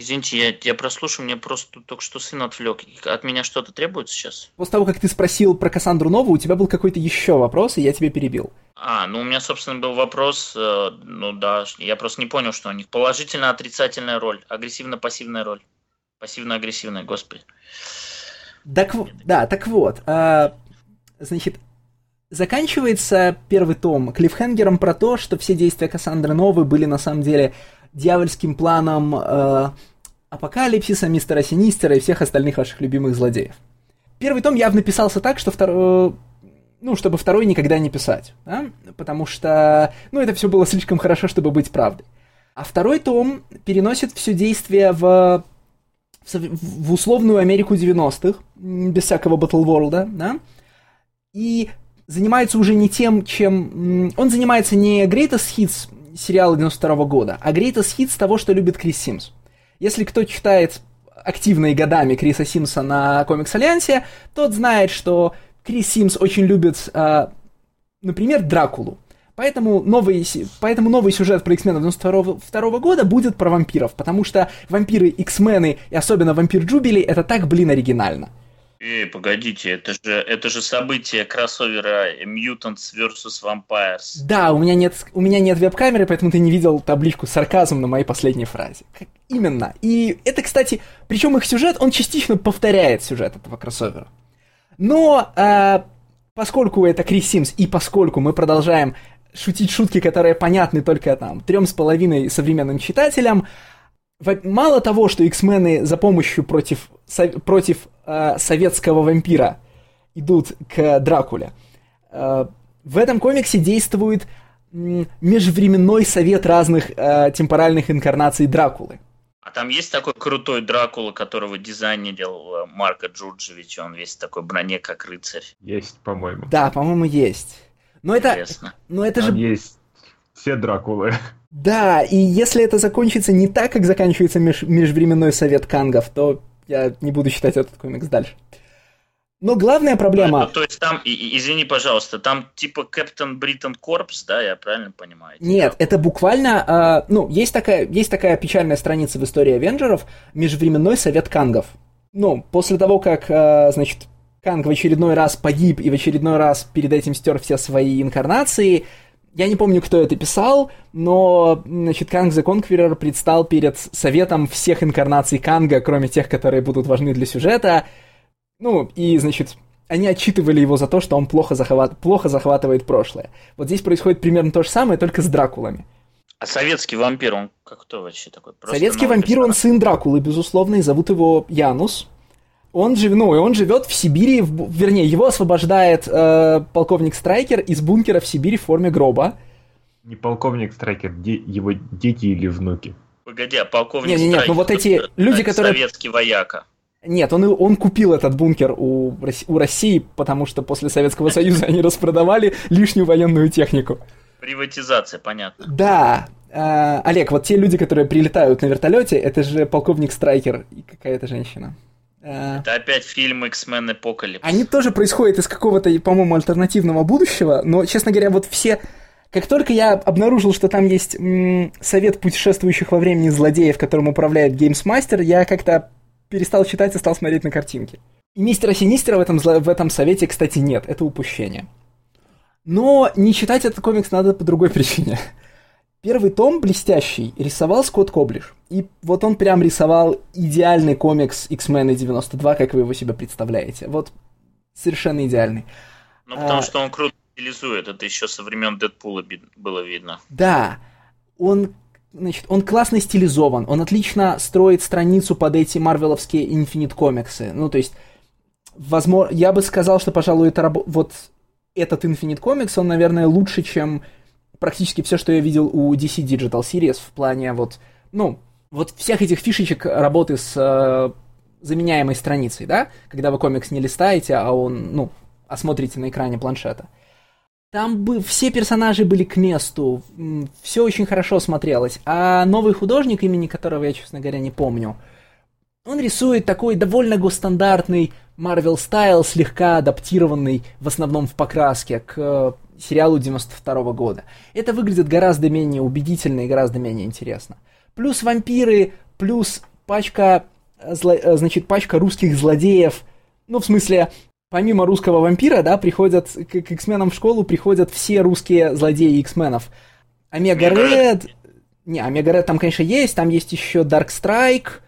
S4: Извините, я, я прослушаю, мне просто только что сын отвлек. От меня что-то требуется сейчас?
S3: После того, как ты спросил про Кассандру Нову, у тебя был какой-то еще вопрос, и я тебе перебил.
S4: А, ну у меня, собственно, был вопрос, э, ну да, я просто не понял, что у них положительно-отрицательная роль, агрессивно-пассивная роль, пассивно-агрессивная, господи.
S3: Так, да, так вот, э, значит, заканчивается первый том клиффхенгером про то, что все действия Кассандры Новой были на самом деле дьявольским планом э, Апокалипсиса, Мистера Синистера и всех остальных ваших любимых злодеев. Первый том явно писался так, что второй, ну, чтобы второй никогда не писать, да? потому что, ну, это все было слишком хорошо, чтобы быть правдой. А второй том переносит все действие в, в условную Америку 90-х, без всякого Battle World, да, и занимается уже не тем, чем... Он занимается не Greatest Hits сериала 92 -го года, а Greatest Hits того, что любит Крис Симс. Если кто читает активно и годами Криса Симса на Комикс Альянсе, тот знает, что Крис Симс очень любит, э, например, Дракулу. Поэтому новый, поэтому новый сюжет про X-менов 92 года будет про вампиров, потому что вампиры X-мены и особенно вампир Джубили это так, блин, оригинально.
S4: Эй, погодите, это же, это же событие кроссовера Mutants vs. Vampires.
S3: Да, у меня нет, у меня нет веб-камеры, поэтому ты не видел табличку сарказм на моей последней фразе. Как именно. И это, кстати, причем их сюжет, он частично повторяет сюжет этого кроссовера. Но э, поскольку это Крис Симс, и поскольку мы продолжаем шутить шутки, которые понятны только там трем с половиной современным читателям, мало того, что X-мены за помощью против, против э, советского вампира идут к Дракуле, э, в этом комиксе действует э, межвременной совет разных э, темпоральных инкарнаций Дракулы.
S4: А там есть такой крутой Дракула, которого дизайнерил э, Марка Джурджевич, он весь такой броне, как рыцарь.
S1: Есть, по-моему.
S3: Да, по-моему, есть. Но это, но это
S1: там
S3: же...
S1: есть все Дракулы.
S3: Да, и если это закончится не так, как заканчивается меж- межвременной совет Кангов, то я не буду читать этот комикс дальше. Но главная проблема...
S4: Ну, то есть там, и, извини, пожалуйста, там типа Captain Britain Corps, да, я правильно понимаю?
S3: Нет, это буквально... Э, ну, есть такая, есть такая печальная страница в истории Avenger ов, межвременной совет Кангов. Ну, после того, как, э, значит, Канг в очередной раз погиб и в очередной раз перед этим стер все свои инкарнации, я не помню, кто это писал, но, значит, Kang the Conqueror предстал перед советом всех инкарнаций Канга, кроме тех, которые будут важны для сюжета. Ну, и, значит, они отчитывали его за то, что он плохо, захват... плохо захватывает прошлое. Вот здесь происходит примерно то же самое, только с Дракулами.
S4: А советский вампир, он как кто вообще такой?
S3: Просто советский вампир, он сын Дракулы, безусловно, и зовут его Янус. Он, жив, ну, он живет в Сибири, в, вернее, его освобождает э, полковник Страйкер из бункера в Сибири в форме гроба.
S1: Не полковник Страйкер, де, его дети или внуки.
S4: Погоди, а полковник
S3: нет, нет, нет, ну вот эти люди, которые...
S4: Советский вояка.
S3: Нет, он, он купил этот бункер у, у России, потому что после Советского Союза они распродавали лишнюю военную технику.
S4: Приватизация, понятно.
S3: Да. Э, Олег, вот те люди, которые прилетают на вертолете, это же полковник Страйкер и какая-то женщина.
S4: Э, Это опять фильм X-Men Apocalypse.
S3: Они тоже происходят из какого-то, по-моему, альтернативного будущего, но, честно говоря, вот все... Как только я обнаружил, что там есть м- совет путешествующих во времени злодеев, которым управляет Геймсмастер, я как-то перестал читать и стал смотреть на картинки. И мистера Синистера в этом, в этом совете, кстати, нет. Это упущение. Но не читать этот комикс надо по другой причине. Первый том блестящий рисовал Скотт Коблиш. И вот он прям рисовал идеальный комикс X-Men 92, как вы его себе представляете. Вот совершенно идеальный.
S4: Ну, потому а, что он круто стилизует. Это еще со времен Дэдпула было видно.
S3: Да. Он, значит, он классно стилизован. Он отлично строит страницу под эти марвеловские Infinite комиксы. Ну, то есть, возможно, я бы сказал, что, пожалуй, это рабо- вот этот Infinite Comics, он, наверное, лучше, чем практически все, что я видел у DC Digital Series в плане вот, ну, вот всех этих фишечек работы с э, заменяемой страницей, да, когда вы комикс не листаете, а он, ну, осмотрите на экране планшета. Там бы все персонажи были к месту, все очень хорошо смотрелось, а новый художник, имени которого я, честно говоря, не помню, он рисует такой довольно гостандартный Marvel стайл, слегка адаптированный в основном в покраске к э, сериалу 92 -го года. Это выглядит гораздо менее убедительно и гораздо менее интересно. Плюс вампиры, плюс пачка, э, зло, э, значит, пачка русских злодеев. Ну, в смысле, помимо русского вампира, да, приходят к, к X-менам в школу приходят все русские злодеи X-менов. Омега Ред... Не, Омега Ред там, конечно, есть. Там есть еще Дарк Страйк,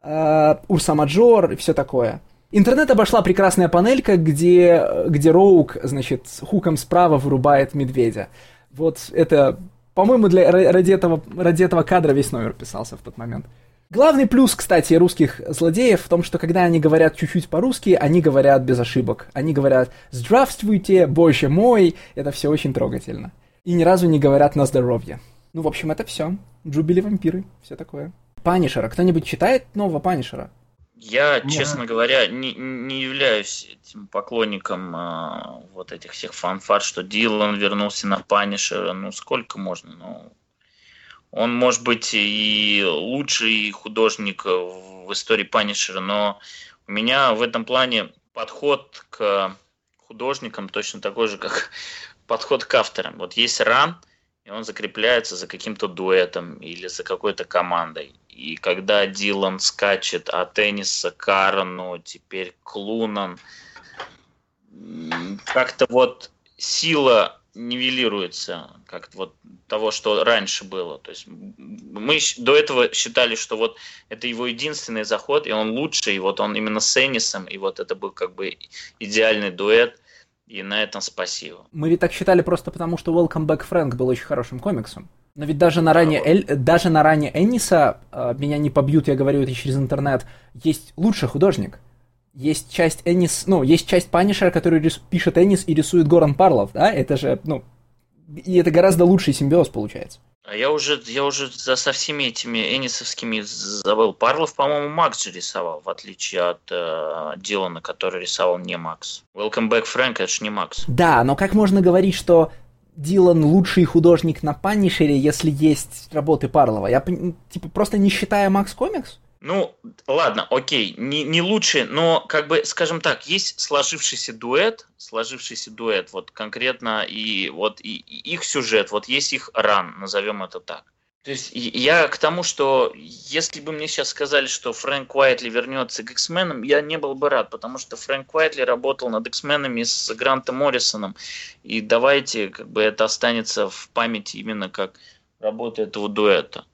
S3: Урса Маджор и все такое. Интернет обошла прекрасная панелька, где, где Роук, значит, хуком справа вырубает медведя. Вот это, по-моему, для, ради, этого, ради этого кадра весь номер писался в тот момент. Главный плюс, кстати, русских злодеев в том, что когда они говорят чуть-чуть по-русски, они говорят без ошибок. Они говорят «Здравствуйте, боже мой!» Это все очень трогательно. И ни разу не говорят «на здоровье». Ну, в общем, это все. Джубили вампиры, все такое. Панишера. Кто-нибудь читает нового Панишера?
S4: Я, Нет. честно говоря, не, не являюсь этим поклонником э, вот этих всех фанфар, что Диллон вернулся на Панишера. Ну, сколько можно? Ну, он может быть и лучший художник в истории Панишера, но у меня в этом плане подход к художникам точно такой же, как подход к авторам. Вот есть ран, и он закрепляется за каким-то дуэтом или за какой-то командой. И когда Дилан скачет от Тенниса Карну, теперь Клунан, как-то вот сила нивелируется, как вот того, что раньше было. То есть мы до этого считали, что вот это его единственный заход, и он лучший, и вот он именно с Энисом, и вот это был как бы идеальный дуэт, и на этом спасибо.
S3: Мы ведь так считали просто потому, что Welcome Back Frank был очень хорошим комиксом. Но ведь даже на ране, Эль, даже на ране Энниса, э, меня не побьют, я говорю это через интернет, есть лучший художник. Есть часть Эннис, ну, есть часть Панишера, который рис, пишет Эннис и рисует Горан Парлов, да, это же, ну, и это гораздо лучший симбиоз получается.
S4: А я уже, я уже за, со всеми этими эннисовскими забыл. Парлов, по-моему, Макс же рисовал, в отличие от э, Дилана, который рисовал не Макс. Welcome back, Фрэнк, это же не Макс.
S3: Да, но как можно говорить, что Дилан лучший художник на Панишере, если есть работы Парлова. Я типа просто не считая Макс Комикс?
S4: Ну, ладно, окей, не, не лучший, но, как бы, скажем так, есть сложившийся дуэт, сложившийся дуэт, вот конкретно, и вот и, и их сюжет, вот есть их ран, назовем это так. То есть я к тому, что если бы мне сейчас сказали, что Фрэнк Уайтли вернется к X-менам, я не был бы рад, потому что Фрэнк Уайтли работал над X-менами с Грантом Моррисоном, и давайте как бы это останется в памяти именно как работа этого дуэта,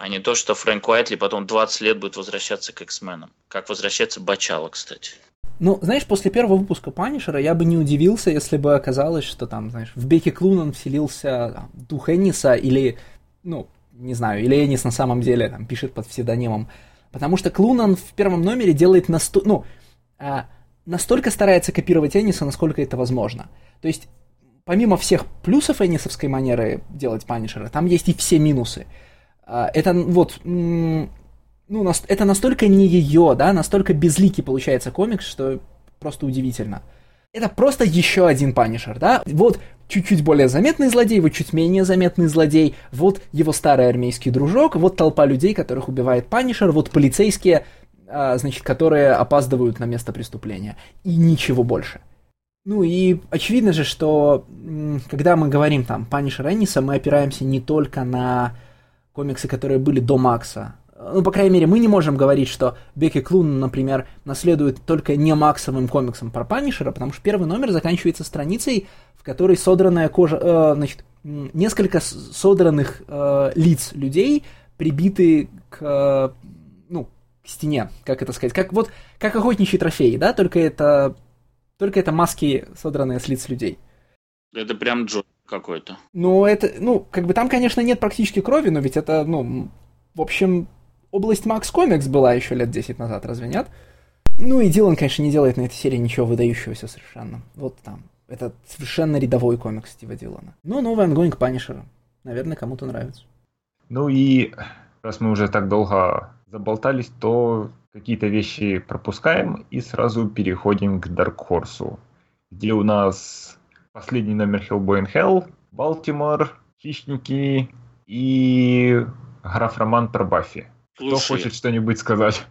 S4: а не то, что Фрэнк Уайтли потом 20 лет будет возвращаться к X-менам, как возвращается Бачало, кстати.
S3: Ну, знаешь, после первого выпуска Панишера я бы не удивился, если бы оказалось, что там, знаешь, в Беки Клунан вселился там, дух Энниса или, ну, не знаю, или Энис на самом деле там, пишет под псевдонимом. Потому что Клунан в первом номере делает насто... ну, а, настолько старается копировать Эниса, насколько это возможно. То есть, помимо всех плюсов Эннисовской манеры делать Панишера, там есть и все минусы. А, это вот... ну, это настолько не ее, да, настолько безликий получается комикс, что просто удивительно. Это просто еще один Панишер, да? Вот чуть-чуть более заметный злодей, вот чуть менее заметный злодей, вот его старый армейский дружок, вот толпа людей, которых убивает Панишер, вот полицейские, а, значит, которые опаздывают на место преступления. И ничего больше. Ну и очевидно же, что когда мы говорим там Панишер Энниса, мы опираемся не только на комиксы, которые были до Макса. Ну, по крайней мере, мы не можем говорить, что Бекки Клунан, например, наследует только не Максовым комиксам про Панишера, потому что первый номер заканчивается страницей, в которой содранная кожа, э, значит, несколько содранных э, лиц людей прибиты к, ну, к стене, как это сказать, как вот, как охотничьи трофеи, да, только это только это маски, содранные с лиц людей.
S4: Это прям Джо какой-то.
S3: Ну, это, ну, как бы там, конечно, нет практически крови, но ведь это, ну, в общем, область MAX Comics была еще лет 10 назад, разве нет? Ну и Дилан, конечно, не делает на этой серии ничего выдающегося совершенно. Вот там. Это совершенно рядовой комикс Стива Дилана. Но новый ongoing Панишера. Наверное, кому-то нравится.
S1: Ну и раз мы уже так долго заболтались, то какие-то вещи пропускаем и сразу переходим к Dark Horse, где у нас последний номер Hellboy and Hell, Балтимор, Хищники и граф Роман про Баффи. Кто хочет что-нибудь сказать?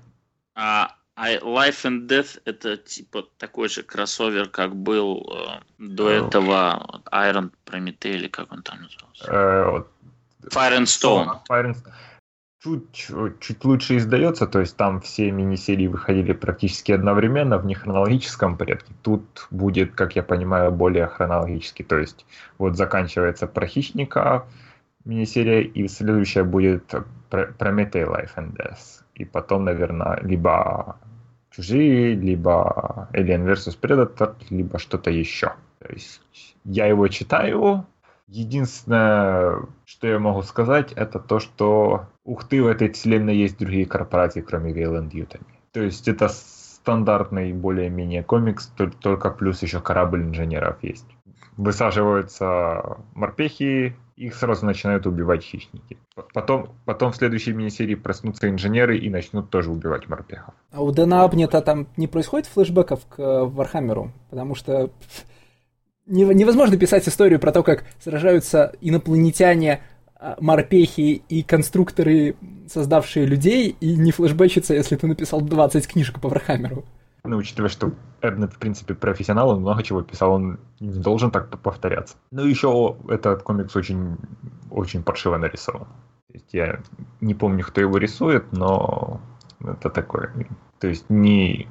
S4: А, а Life and Death это типа такой же кроссовер, как был э, до э, этого Iron Promethe или как он там назывался? Э, Fire and Stone. Fire and Stone
S1: чуть, чуть лучше издается, то есть там все мини-серии выходили практически одновременно в нехронологическом порядке. Тут будет, как я понимаю, более хронологически, то есть вот заканчивается про хищника мини-серия, и следующая будет Прометей Life and Death. И потом, наверное, либо Чужие, либо Alien vs. Predator, либо что-то еще. То есть я его читаю, Единственное, что я могу сказать, это то, что ух ты, в этой вселенной есть другие корпорации, кроме Weyland-Yutani. То есть это стандартный более-менее комикс, только плюс еще корабль инженеров есть. Высаживаются морпехи, их сразу начинают убивать хищники. Потом, потом в следующей мини-серии проснутся инженеры и начнут тоже убивать морпехов.
S3: А у Дэна Абнета там не происходит флешбеков к э, Вархаммеру? Потому что невозможно писать историю про то, как сражаются инопланетяне, морпехи и конструкторы, создавшие людей, и не флешбэчиться, если ты написал 20 книжек по Вархаммеру.
S1: Ну, учитывая, что Эбнет, в принципе, профессионал, он много чего писал, он не должен так повторяться. Ну, еще этот комикс очень, очень паршиво нарисован. Я не помню, кто его рисует, но это такое. То есть не,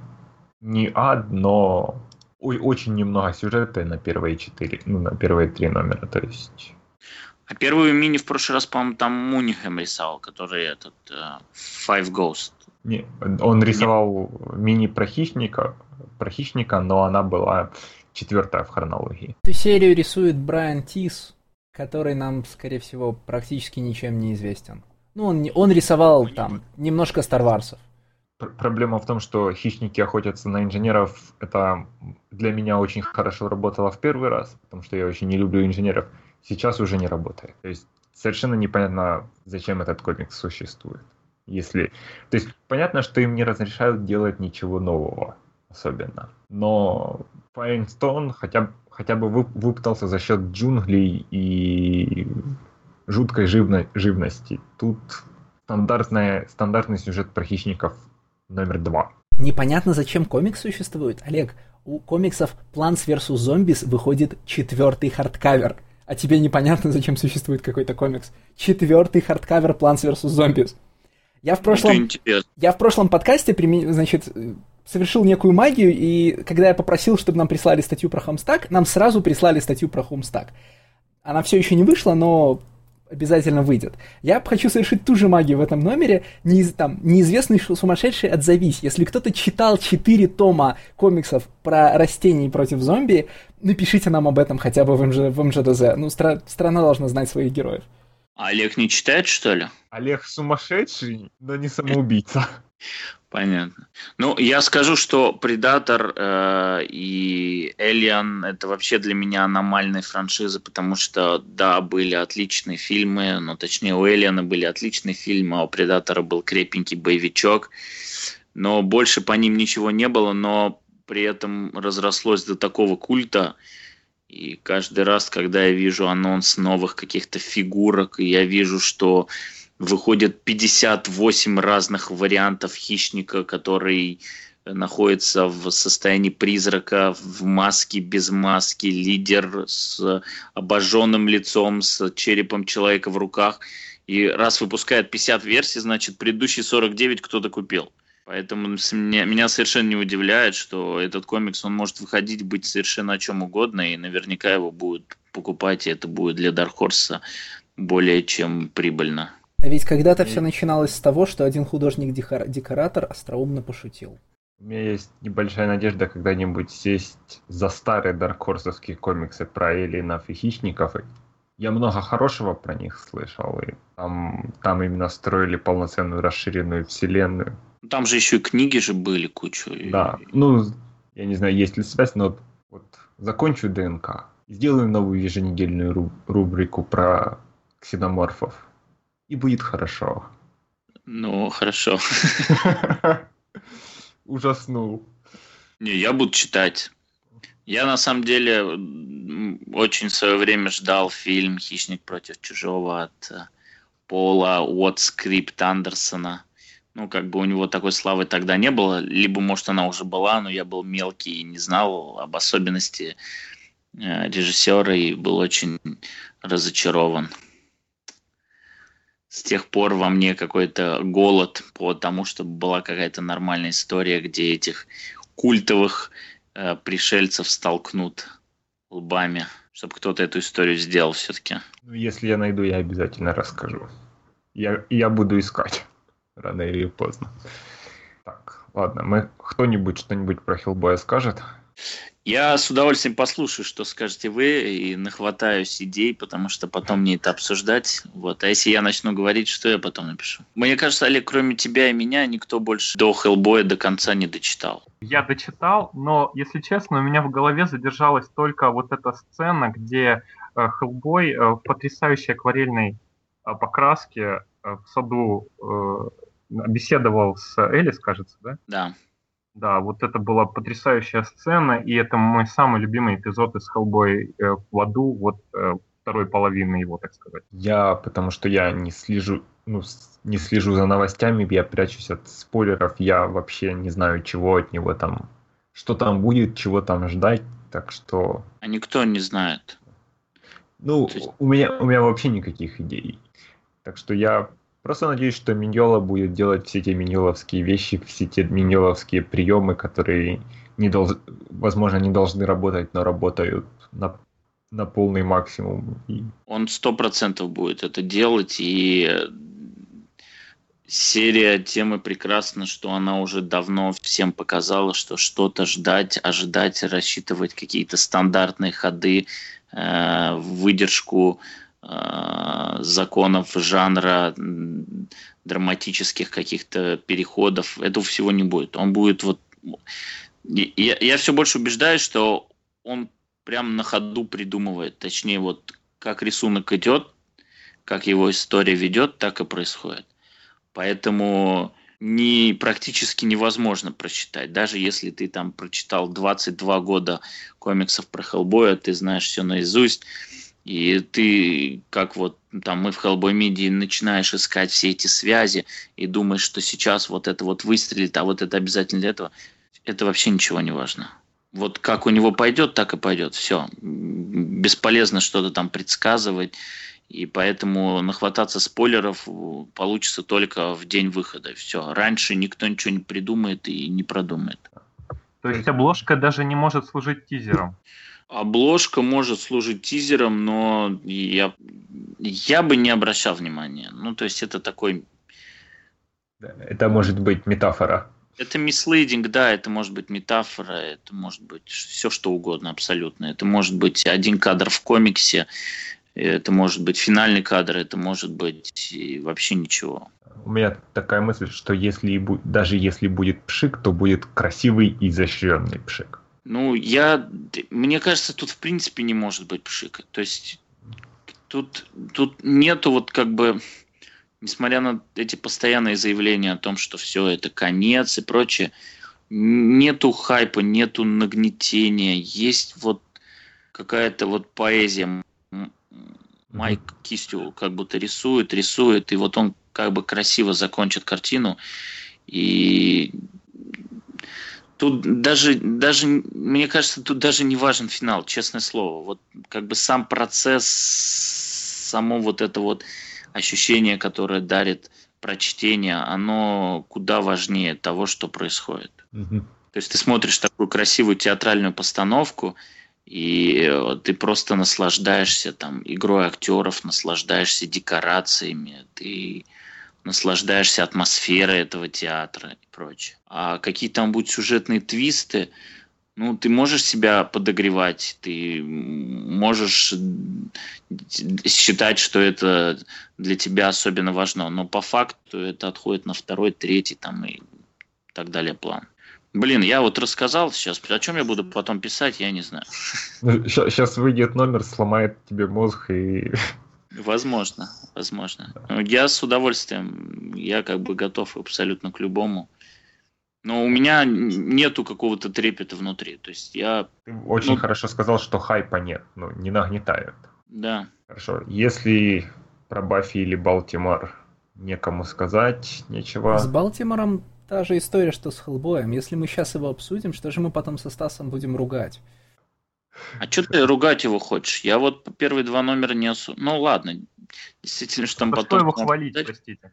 S1: не ад, но очень немного сюжета на первые четыре, ну, на первые три номера, то есть...
S4: А первую мини в прошлый раз, по-моему, там Мунихем рисовал, который этот uh, Five Ghost.
S1: Не, он рисовал не... мини про хищника, про хищника, но она была четвертая в хронологии.
S3: Эту серию рисует Брайан Тис, который нам, скорее всего, практически ничем не известен. Ну, он, он рисовал там немножко Старварсов.
S1: Проблема в том, что хищники охотятся на инженеров. Это для меня очень хорошо работало в первый раз, потому что я очень не люблю инженеров. Сейчас уже не работает. То есть совершенно непонятно, зачем этот комикс существует. Если... То есть понятно, что им не разрешают делать ничего нового особенно. Но Firestone хотя, хотя бы выпытался за счет джунглей и жуткой живно, живности. Тут стандартная, стандартный сюжет про хищников номер два.
S3: Непонятно, зачем комикс существует. Олег, у комиксов Plants vs. Zombies выходит четвертый hardcover. А тебе непонятно, зачем существует какой-то комикс. Четвертый hardcover Plants vs. Zombies. Я в прошлом, я в прошлом подкасте, значит, совершил некую магию, и когда я попросил, чтобы нам прислали статью про Homestuck, нам сразу прислали статью про Homestuck. Она все еще не вышла, но обязательно выйдет. Я хочу совершить ту же магию в этом номере. Не, там, неизвестный сумасшедший отзовись. Если кто-то читал 4 тома комиксов про растений против зомби, напишите нам об этом хотя бы в, МЖ, в МЖДЗ. Ну, стра- страна должна знать своих героев.
S4: Олег не читает, что ли?
S1: Олег сумасшедший, но не самоубийца.
S4: Понятно. Ну, я скажу, что Предатор э, и Alien это вообще для меня аномальные франшизы, потому что, да, были отличные фильмы, но точнее у Элиана были отличные фильмы, а у Предатора был крепенький боевичок, но больше по ним ничего не было, но при этом разрослось до такого культа, и каждый раз, когда я вижу анонс новых каких-то фигурок, и я вижу, что выходит 58 разных вариантов хищника, который находится в состоянии призрака, в маске, без маски, лидер с обожженным лицом, с черепом человека в руках. И раз выпускает 50 версий, значит, предыдущие 49 кто-то купил. Поэтому меня, меня совершенно не удивляет, что этот комикс, он может выходить, быть совершенно о чем угодно, и наверняка его будут покупать, и это будет для Horse более чем прибыльно.
S3: А ведь когда-то все начиналось с того, что один художник-декоратор остроумно пошутил.
S1: У меня есть небольшая надежда когда-нибудь сесть за старые даркхорсовские комиксы про эллинов и хищников. Я много хорошего про них слышал, и там, там именно строили полноценную расширенную вселенную.
S4: Там же еще и книги же были кучу.
S1: Да, ну, я не знаю, есть ли связь, но вот, вот закончу ДНК, сделаю новую еженедельную рубрику про ксеноморфов, и будет хорошо.
S4: Ну, хорошо.
S1: ужаснул.
S4: Не, я буду читать. Я на самом деле очень в свое время ждал фильм «Хищник против чужого» от э, Пола Уотскрипт Андерсона. Ну, как бы у него такой славы тогда не было, либо, может, она уже была, но я был мелкий и не знал об особенности э, режиссера и был очень разочарован с тех пор во мне какой-то голод по тому, чтобы была какая-то нормальная история, где этих культовых э, пришельцев столкнут лбами, чтобы кто-то эту историю сделал все-таки.
S1: Ну, если я найду, я обязательно расскажу. Я, я буду искать рано или поздно. Так, ладно, мы кто-нибудь что-нибудь про Хиллбоя скажет?
S4: Я с удовольствием послушаю, что скажете вы, и нахватаюсь идей, потому что потом мне это обсуждать. Вот. А если я начну говорить, что я потом напишу? Мне кажется, Олег, кроме тебя и меня, никто больше до Хеллбоя до конца не дочитал.
S5: Я дочитал, но, если честно, у меня в голове задержалась только вот эта сцена, где э, Хеллбой э, в потрясающей акварельной э, покраске в саду беседовал с Элис, кажется, да?
S4: Да.
S5: Да, вот это была потрясающая сцена, и это мой самый любимый эпизод из Хеллбой э, в аду, вот э, второй половины его, так сказать.
S1: Я, потому что я не слежу, ну, не слежу за новостями, я прячусь от спойлеров, я вообще не знаю, чего от него там, что там будет, чего там ждать, так что...
S4: А никто не знает.
S1: Ну, есть... у, меня, у меня вообще никаких идей. Так что я Просто надеюсь, что Миньола будет делать все те миньоловские вещи, все те миньоловские приемы, которые, не долж... возможно, не должны работать, но работают на, на полный максимум.
S4: Он сто процентов будет это делать, и серия темы прекрасна, что она уже давно всем показала, что что-то ждать, ожидать, рассчитывать какие-то стандартные ходы, э, выдержку законов жанра, драматических каких-то переходов. Этого всего не будет. Он будет вот... Я, я все больше убеждаюсь, что он прям на ходу придумывает. Точнее, вот как рисунок идет, как его история ведет, так и происходит. Поэтому не, практически невозможно прочитать. Даже если ты там прочитал 22 года комиксов про Хеллбоя, ты знаешь все наизусть, и ты, как вот там мы в Hellboy Media начинаешь искать все эти связи и думаешь, что сейчас вот это вот выстрелит, а вот это обязательно для этого. Это вообще ничего не важно. Вот как у него пойдет, так и пойдет. Все. Бесполезно что-то там предсказывать. И поэтому нахвататься спойлеров получится только в день выхода. Все. Раньше никто ничего не придумает и не продумает.
S5: То есть обложка даже не может служить тизером?
S4: Обложка может служить тизером, но я, я бы не обращал внимания. Ну, то есть это такой...
S1: Это может быть метафора.
S4: Это мислейдинг, да, это может быть метафора, это может быть все что угодно абсолютно. Это может быть один кадр в комиксе, это может быть финальный кадр, это может быть вообще ничего.
S1: У меня такая мысль, что если даже если будет пшик, то будет красивый и изощренный пшик.
S4: Ну, я, мне кажется, тут в принципе не может быть пшика. То есть тут, тут нету вот как бы, несмотря на эти постоянные заявления о том, что все это конец и прочее, нету хайпа, нету нагнетения, есть вот какая-то вот поэзия. Майк кистью как будто рисует, рисует, и вот он как бы красиво закончат картину. И тут даже, даже, мне кажется, тут даже не важен финал, честное слово. Вот как бы сам процесс, само вот это вот ощущение, которое дарит прочтение, оно куда важнее того, что происходит. Угу. То есть ты смотришь такую красивую театральную постановку, и э, ты просто наслаждаешься там игрой актеров, наслаждаешься декорациями, ты наслаждаешься атмосферой этого театра и прочее. А какие там будут сюжетные твисты, ну, ты можешь себя подогревать, ты можешь считать, что это для тебя особенно важно, но по факту это отходит на второй, третий там и так далее план. Блин, я вот рассказал сейчас, о чем я буду потом писать, я не знаю.
S1: Сейчас ну, выйдет номер, сломает тебе мозг и...
S4: Возможно, возможно. Я с удовольствием, я как бы готов абсолютно к любому. Но у меня нету какого-то трепета внутри. То есть я...
S1: Ты очень ну... хорошо сказал, что хайпа нет, ну, не нагнетают.
S4: Да.
S1: Хорошо. Если про Баффи или Балтимор некому сказать, нечего.
S3: С Балтимором Та же история, что с Хеллбоем. Если мы сейчас его обсудим, что же мы потом со Стасом будем ругать?
S4: А что ты ругать его хочешь? Я вот первые два номера не осу... Ну ладно, действительно, что там
S5: за
S4: потом...
S5: что его хвалить, сказать, простите?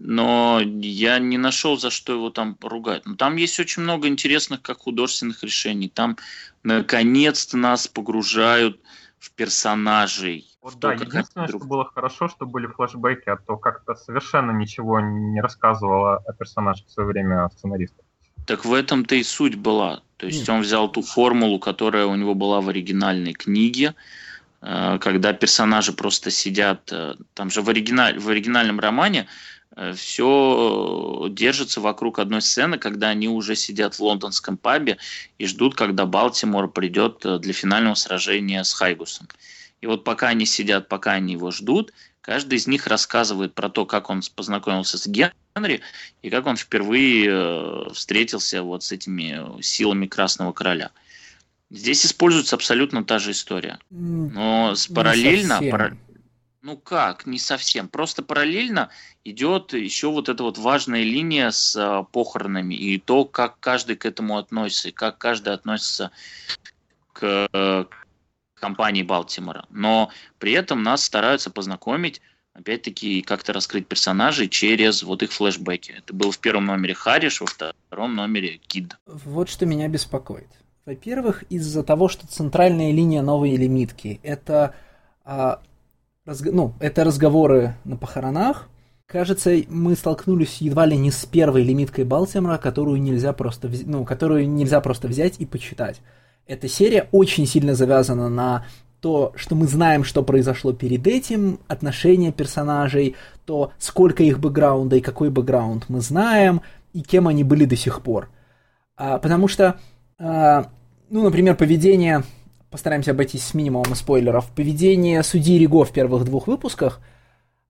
S4: Но я не нашел, за что его там ругать. Но там есть очень много интересных как художественных решений. Там наконец-то нас погружают в персонажей.
S5: Вот в да, то, единственное, друг... что было хорошо, что были флешбеки, а то как-то совершенно ничего не рассказывала о персонажах в свое время сценаристов.
S4: Так в этом-то и суть была. То есть он взял ту формулу, которая у него была в оригинальной книге, э, когда персонажи просто сидят, э, там же в, оригиналь, в оригинальном романе Э, все держится вокруг одной сцены, когда они уже сидят в лондонском пабе и ждут, когда Балтимор придет для финального сражения с Хайгусом. И вот пока они сидят, пока они его ждут, каждый из них рассказывает про то, как он познакомился с Генри и как он впервые э, встретился вот с этими силами Красного Короля. Здесь используется абсолютно та же история. Но параллельно, пара, ну как, не совсем. Просто параллельно идет еще вот эта вот важная линия с а, похоронами и то, как каждый к этому относится, и как каждый относится к компании Балтимора. Но при этом нас стараются познакомить опять-таки как-то раскрыть персонажей через вот их флешбеки. Это было в первом номере Хариш, во втором номере Кид.
S3: Вот что меня беспокоит. Во-первых, из-за того, что центральная линия новой лимитки это а, разг... ну, это разговоры на похоронах. Кажется, мы столкнулись едва ли не с первой лимиткой Балтимора, которую нельзя просто, вз... ну, которую нельзя просто взять и почитать. Эта серия очень сильно завязана на то, что мы знаем, что произошло перед этим, отношения персонажей, то, сколько их бэкграунда и какой бэкграунд мы знаем, и кем они были до сих пор. А, потому что, а, ну, например, поведение постараемся обойтись с минимумом спойлеров, поведение судьи Риго в первых двух выпусках,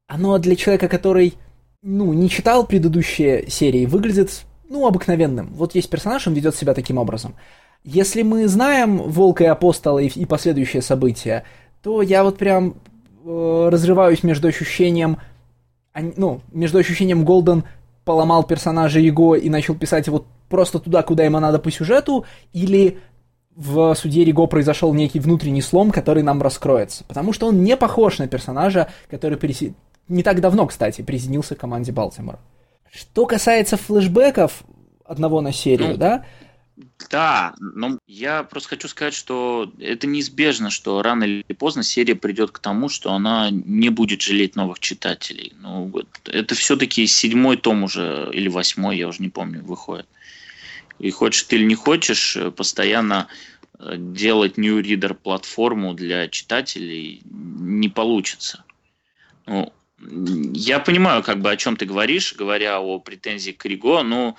S3: оно для человека, который, ну, не читал предыдущие серии, выглядит, ну, обыкновенным. Вот есть персонаж, он ведет себя таким образом. Если мы знаем Волка и Апостола и, и последующие события, то я вот прям э, разрываюсь между ощущением, ну, между ощущением Голден поломал персонажа Его и начал писать его просто туда, куда ему надо по сюжету, или в суде Риго произошел некий внутренний слом, который нам раскроется. Потому что он не похож на персонажа, который переси... не так давно, кстати, присоединился к команде Балтимора. Что касается флешбеков одного на серию, ну, да?
S4: Да, но я просто хочу сказать, что это неизбежно, что рано или поздно серия придет к тому, что она не будет жалеть новых читателей. Ну, это все-таки седьмой том уже, или восьмой, я уже не помню, выходит. И хочешь ты или не хочешь, э, постоянно э, делать New Reader платформу для читателей не получится. Ну, я понимаю, как бы о чем ты говоришь, говоря о претензии к Риго, но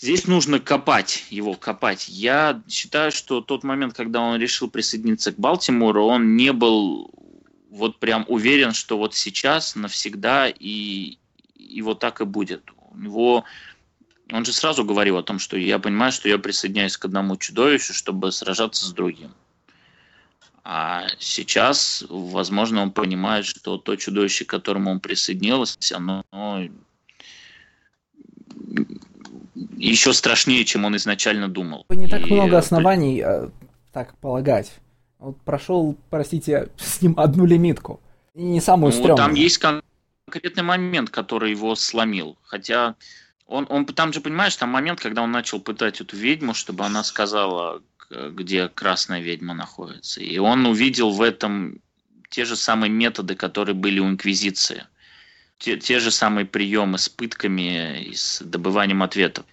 S4: здесь нужно копать его, копать. Я считаю, что тот момент, когда он решил присоединиться к Балтимору, он не был вот прям уверен, что вот сейчас навсегда и, и вот так и будет. У него он же сразу говорил о том, что я понимаю, что я присоединяюсь к одному чудовищу, чтобы сражаться с другим. А сейчас, возможно, он понимает, что то чудовище, к которому он присоединился, оно еще страшнее, чем он изначально думал.
S3: Не так И... много оснований э, так полагать. Вот прошел, простите, с ним одну лимитку. И не самую ну, стрёмную.
S4: Там есть конкретный момент, который его сломил. Хотя он, он там же, понимаешь, там момент, когда он начал пытать эту ведьму, чтобы она сказала, где красная ведьма находится. И он увидел в этом те же самые методы, которые были у Инквизиции. Те, те же самые приемы с пытками и с добыванием ответов.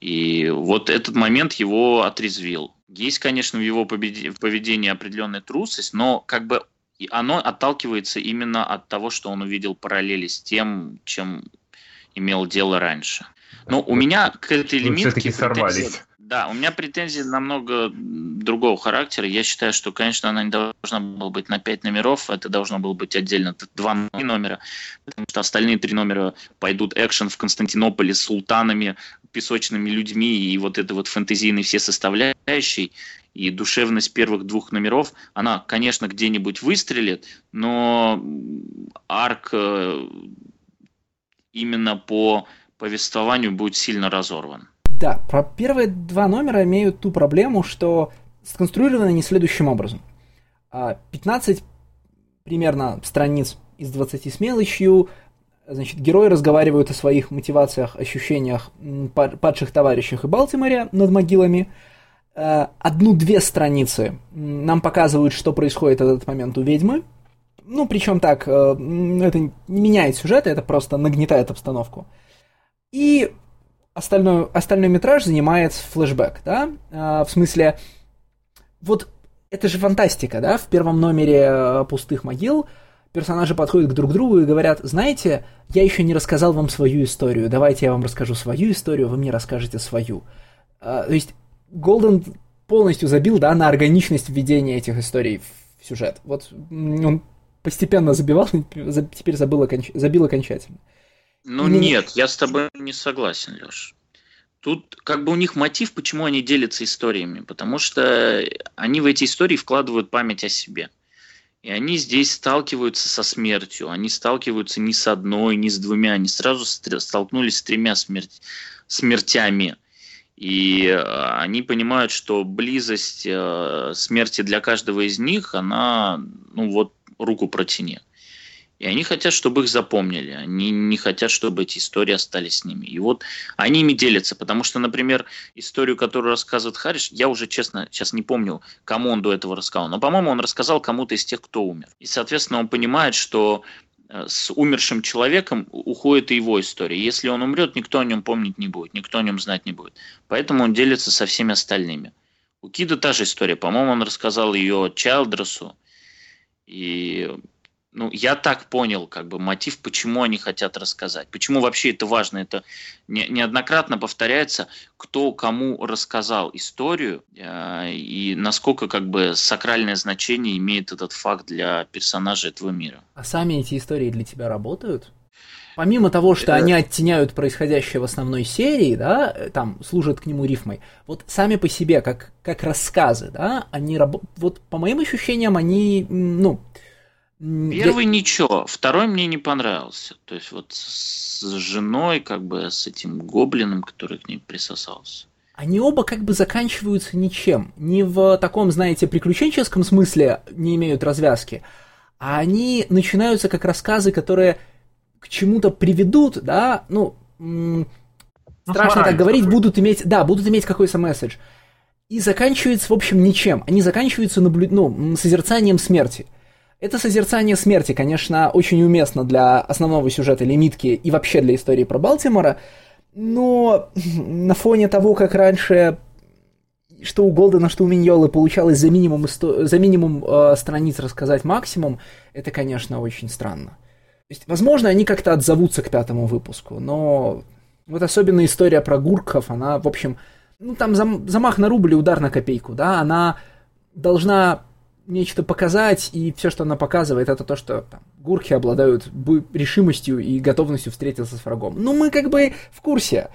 S4: И вот этот момент его отрезвил. Есть, конечно, в его поведении определенная трусость, но как бы оно отталкивается именно от того, что он увидел параллели с тем, чем имел дело раньше. Но у меня к этой лимитке...
S1: все-таки сорвались.
S4: Да, у меня претензии намного другого характера. Я считаю, что, конечно, она не должна была быть на 5 номеров, это должно было быть отдельно два номера, потому что остальные три номера пойдут экшен в Константинополе с султанами, песочными людьми и вот это вот фэнтезийные все составляющие и душевность первых двух номеров, она, конечно, где-нибудь выстрелит, но арк э, именно по повествованию будет сильно разорван.
S3: Да, про первые два номера имеют ту проблему, что сконструированы не следующим образом. 15 а, примерно страниц из 20 с мелочью, значит, герои разговаривают о своих мотивациях, ощущениях падших товарищах и Балтиморе над могилами. А, одну-две страницы нам показывают, что происходит в этот момент у ведьмы. Ну, причем так, э, это не меняет сюжет, это просто нагнетает обстановку. И остальной, остальной метраж занимает флешбэк, да, а, в смысле, вот это же фантастика, да, в первом номере э, «Пустых могил» персонажи подходят к друг другу и говорят, знаете, я еще не рассказал вам свою историю, давайте я вам расскажу свою историю, вы мне расскажете свою. А, то есть Голден полностью забил, да, на органичность введения этих историй в сюжет. Вот он постепенно забивал, теперь забыл, оконч... забил окончательно.
S4: Ну Или... нет, я с тобой не согласен, Леш. Тут как бы у них мотив, почему они делятся историями, потому что они в эти истории вкладывают память о себе. И они здесь сталкиваются со смертью. Они сталкиваются не с одной, не с двумя. Они сразу столкнулись с тремя смерть, смертями. И э, они понимают, что близость э, смерти для каждого из них, она, ну вот, руку протяни. И они хотят, чтобы их запомнили. Они не хотят, чтобы эти истории остались с ними. И вот они ими делятся. Потому что, например, историю, которую рассказывает Хариш, я уже, честно, сейчас не помню, кому он до этого рассказал. Но, по-моему, он рассказал кому-то из тех, кто умер. И, соответственно, он понимает, что э, с умершим человеком уходит и его история. Если он умрет, никто о нем помнить не будет, никто о нем знать не будет. Поэтому он делится со всеми остальными. У Кида та же история. По-моему, он рассказал ее Чайлдресу. И ну, я так понял, как бы, мотив, почему они хотят рассказать. Почему вообще это важно? Это не, неоднократно повторяется, кто кому рассказал историю э, и насколько, как бы, сакральное значение имеет этот факт для персонажей этого мира.
S3: А сами эти истории для тебя работают? Помимо того, что они оттеняют происходящее в основной серии, да, там служат к нему рифмой, вот сами по себе, как, как рассказы, да, они работают, вот по моим ощущениям, они, ну,
S4: Первый я... ничего, второй мне не понравился. То есть вот с женой, как бы с этим гоблином, который к ней присосался.
S3: Они оба как бы заканчиваются ничем. Не в таком, знаете, приключенческом смысле не имеют развязки, а они начинаются как рассказы, которые к чему-то приведут, да, ну, м- ну страшно так говорить, такой. будут иметь, да, будут иметь какой-то месседж. И заканчивается, в общем, ничем. Они заканчиваются наблю... ну, созерцанием смерти. Это созерцание смерти, конечно, очень уместно для основного сюжета лимитки и вообще для истории про Балтимора, но на фоне того, как раньше что у Голдена, что у Миньолы получалось за минимум, исто... за минимум э, страниц рассказать максимум, это, конечно, очень странно. То есть, возможно, они как-то отзовутся к пятому выпуску, но вот особенно история про Гурков, она, в общем, ну там зам... замах на рубль и удар на копейку, да, она должна нечто показать, и все, что она показывает, это то, что там, гурки обладают решимостью и готовностью встретиться с врагом. Ну, мы как бы в курсе.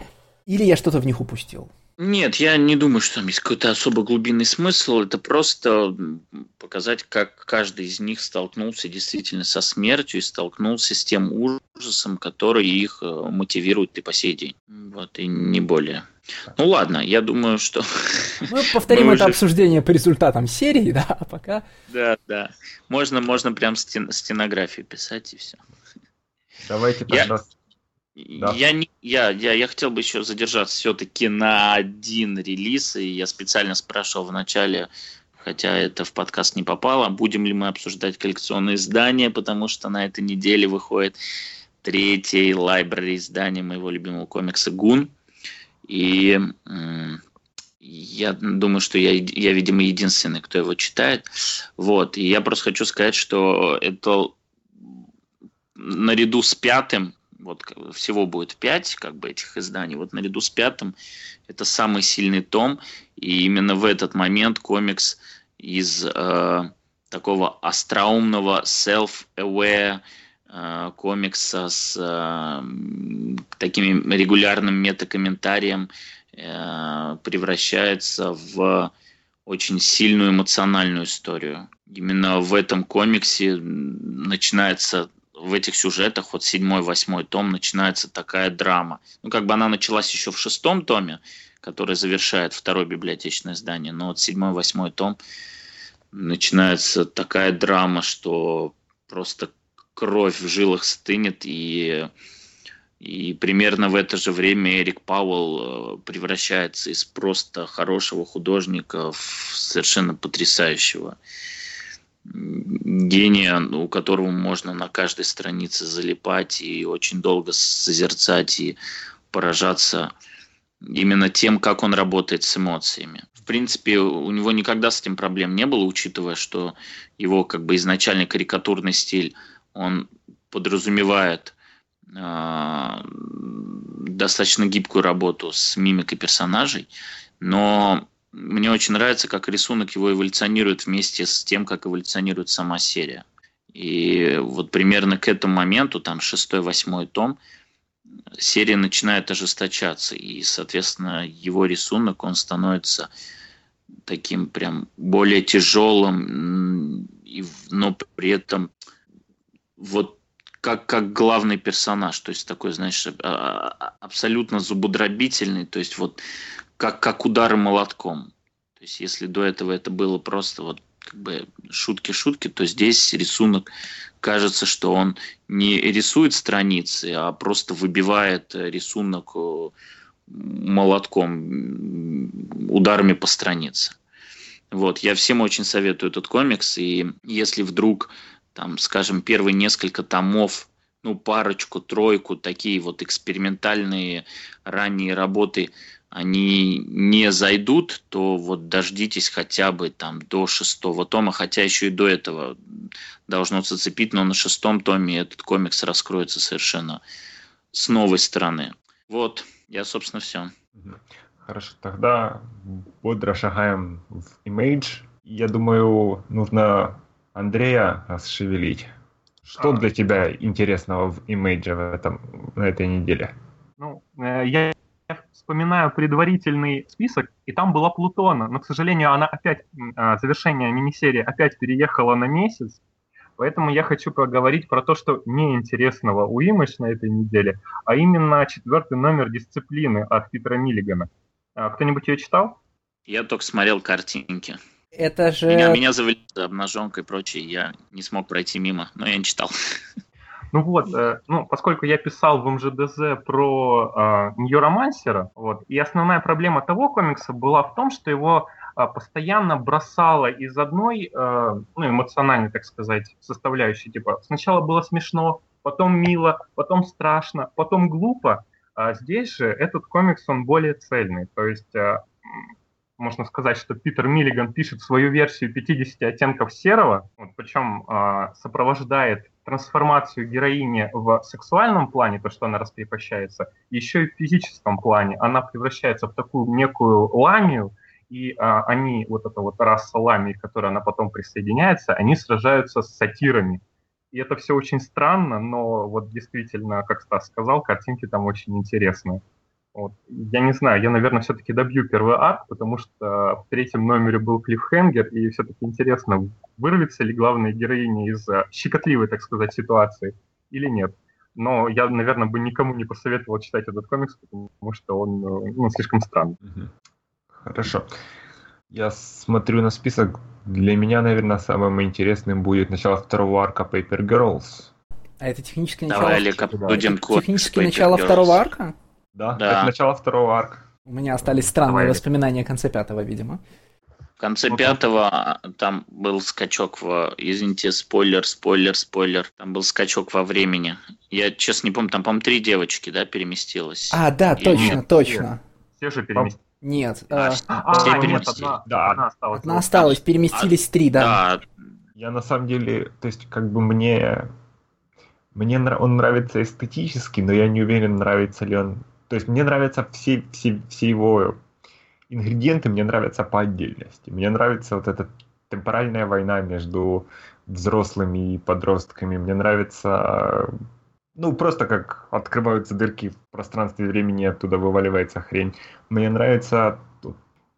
S3: Или я что-то в них упустил?
S4: Нет, я не думаю, что там есть какой-то особо глубинный смысл. Это просто показать, как каждый из них столкнулся действительно со смертью и столкнулся с тем ужасом, который их э, мотивирует и по сей день. Вот, и не более. Ну ладно, я думаю, что...
S3: Мы повторим Мы это уже... обсуждение по результатам серии, да, а пока...
S4: Да, да. Можно, можно прям стен... стенографию писать и все.
S1: Давайте тогда... Я...
S4: Да. Я, не, я, я, я хотел бы еще задержаться все-таки на один релиз, и я специально спрашивал в начале, хотя это в подкаст не попало, будем ли мы обсуждать коллекционные издания, потому что на этой неделе выходит третий лайбрери издания моего любимого комикса «Гун». И я думаю, что я, я, видимо, единственный, кто его читает. Вот. И я просто хочу сказать, что это наряду с пятым вот всего будет пять как бы этих изданий. Вот наряду с пятым это самый сильный том, и именно в этот момент комикс из э, такого остроумного self-aware комикса с э, таким регулярным метакомментарием э, превращается в очень сильную эмоциональную историю. Именно в этом комиксе начинается в этих сюжетах, вот седьмой, восьмой том, начинается такая драма. Ну, как бы она началась еще в шестом томе, который завершает второе библиотечное издание, но вот седьмой, восьмой том начинается такая драма, что просто кровь в жилах стынет, и, и примерно в это же время Эрик Пауэлл э, превращается из просто хорошего художника в совершенно потрясающего гения, у которого можно на каждой странице залипать и очень долго созерцать и поражаться именно тем, как он работает с эмоциями. В принципе, у него никогда с этим проблем не было, учитывая, что его как бы изначальный карикатурный стиль, он подразумевает э, достаточно гибкую работу с мимикой персонажей, но мне очень нравится, как рисунок его эволюционирует вместе с тем, как эволюционирует сама серия. И вот примерно к этому моменту, там шестой, восьмой том, серия начинает ожесточаться, и, соответственно, его рисунок, он становится таким прям более тяжелым, но при этом вот как, как главный персонаж, то есть такой, знаешь, а, а, абсолютно зубодробительный, то есть вот как, как удар молотком. То есть если до этого это было просто вот как бы шутки-шутки, то здесь рисунок кажется, что он не рисует страницы, а просто выбивает рисунок э, молотком, ударами по странице. Вот, я всем очень советую этот комикс, и если вдруг, там, скажем, первые несколько томов, ну, парочку, тройку, такие вот экспериментальные ранние работы они не зайдут, то вот дождитесь хотя бы там до шестого тома, хотя еще и до этого должно зацепить, но на шестом томе этот комикс раскроется совершенно с новой стороны. Вот, я, собственно, все.
S1: Хорошо, тогда бодро шагаем в Image. Я думаю, нужно Андрея расшевелить. Что а. для тебя интересного в Image в этом, на этой неделе?
S5: Ну, э, я вспоминаю предварительный список, и там была Плутона, но, к сожалению, она опять, а, завершение мини-серии опять переехала на месяц, поэтому я хочу поговорить про то, что неинтересного у Имэш на этой неделе, а именно четвертый номер дисциплины от Питера Миллигана. А, кто-нибудь ее читал?
S4: Я только смотрел картинки.
S3: Это же...
S4: Меня, меня завели обнаженкой и прочее, я не смог пройти мимо, но я не читал.
S5: Ну вот, э, ну, поскольку я писал в МЖДЗ про э, Ньюромансера, вот, и основная проблема того комикса была в том, что его э, постоянно бросало из одной, э, ну, эмоциональной, так сказать, составляющей, типа, сначала было смешно, потом мило, потом страшно, потом глупо, а здесь же этот комикс, он более цельный, то есть... Э, можно сказать, что Питер Миллиган пишет свою версию 50 оттенков серого, вот, причем э, сопровождает трансформацию героини в сексуальном плане, то, что она раскрепощается, еще и в физическом плане. Она превращается в такую некую ламию, и а, они, вот эта вот раса ламии, к которой она потом присоединяется, они сражаются с сатирами. И это все очень странно, но вот действительно, как Стас сказал, картинки там очень интересные. Вот. Я не знаю, я, наверное, все-таки добью первый арк, потому что в третьем номере был клиффхенгер, и все-таки интересно, вырвется ли главная героиня из щекотливой, так сказать, ситуации или нет. Но я, наверное, бы никому не посоветовал читать этот комикс, потому что он ну, слишком странный.
S1: Хорошо. Я смотрю на список. Для меня, наверное, самым интересным будет начало второго арка Paper Girls.
S3: А это техническое
S4: начало...
S3: Давай,
S4: Олег, обсудим
S3: Техническое начало Girls. второго арка?
S1: Да, да, это начало второго арка.
S3: У меня остались странные Давай. воспоминания о конце пятого, видимо.
S4: В конце ну, пятого а, там был скачок в... Извините, спойлер, спойлер, спойлер. Там был скачок во времени. Я, честно, не помню, там, по-моему, три девочки, да, переместилось?
S3: А, да, Или точно, нет? точно.
S5: Все, все же переместились.
S3: Нет.
S5: А,
S3: э...
S5: а,
S3: все
S5: а, нет, одна,
S1: да.
S5: одна осталась.
S3: Одна осталась, переместились а, три, да. да.
S1: Я на самом деле, то есть, как бы мне мне он нравится эстетически, но я не уверен, нравится ли он то есть мне нравятся все, все, все его ингредиенты, мне нравятся по отдельности. Мне нравится вот эта темпоральная война между взрослыми и подростками. Мне нравится, ну, просто как открываются дырки в пространстве времени, оттуда вываливается хрень. Мне нравится,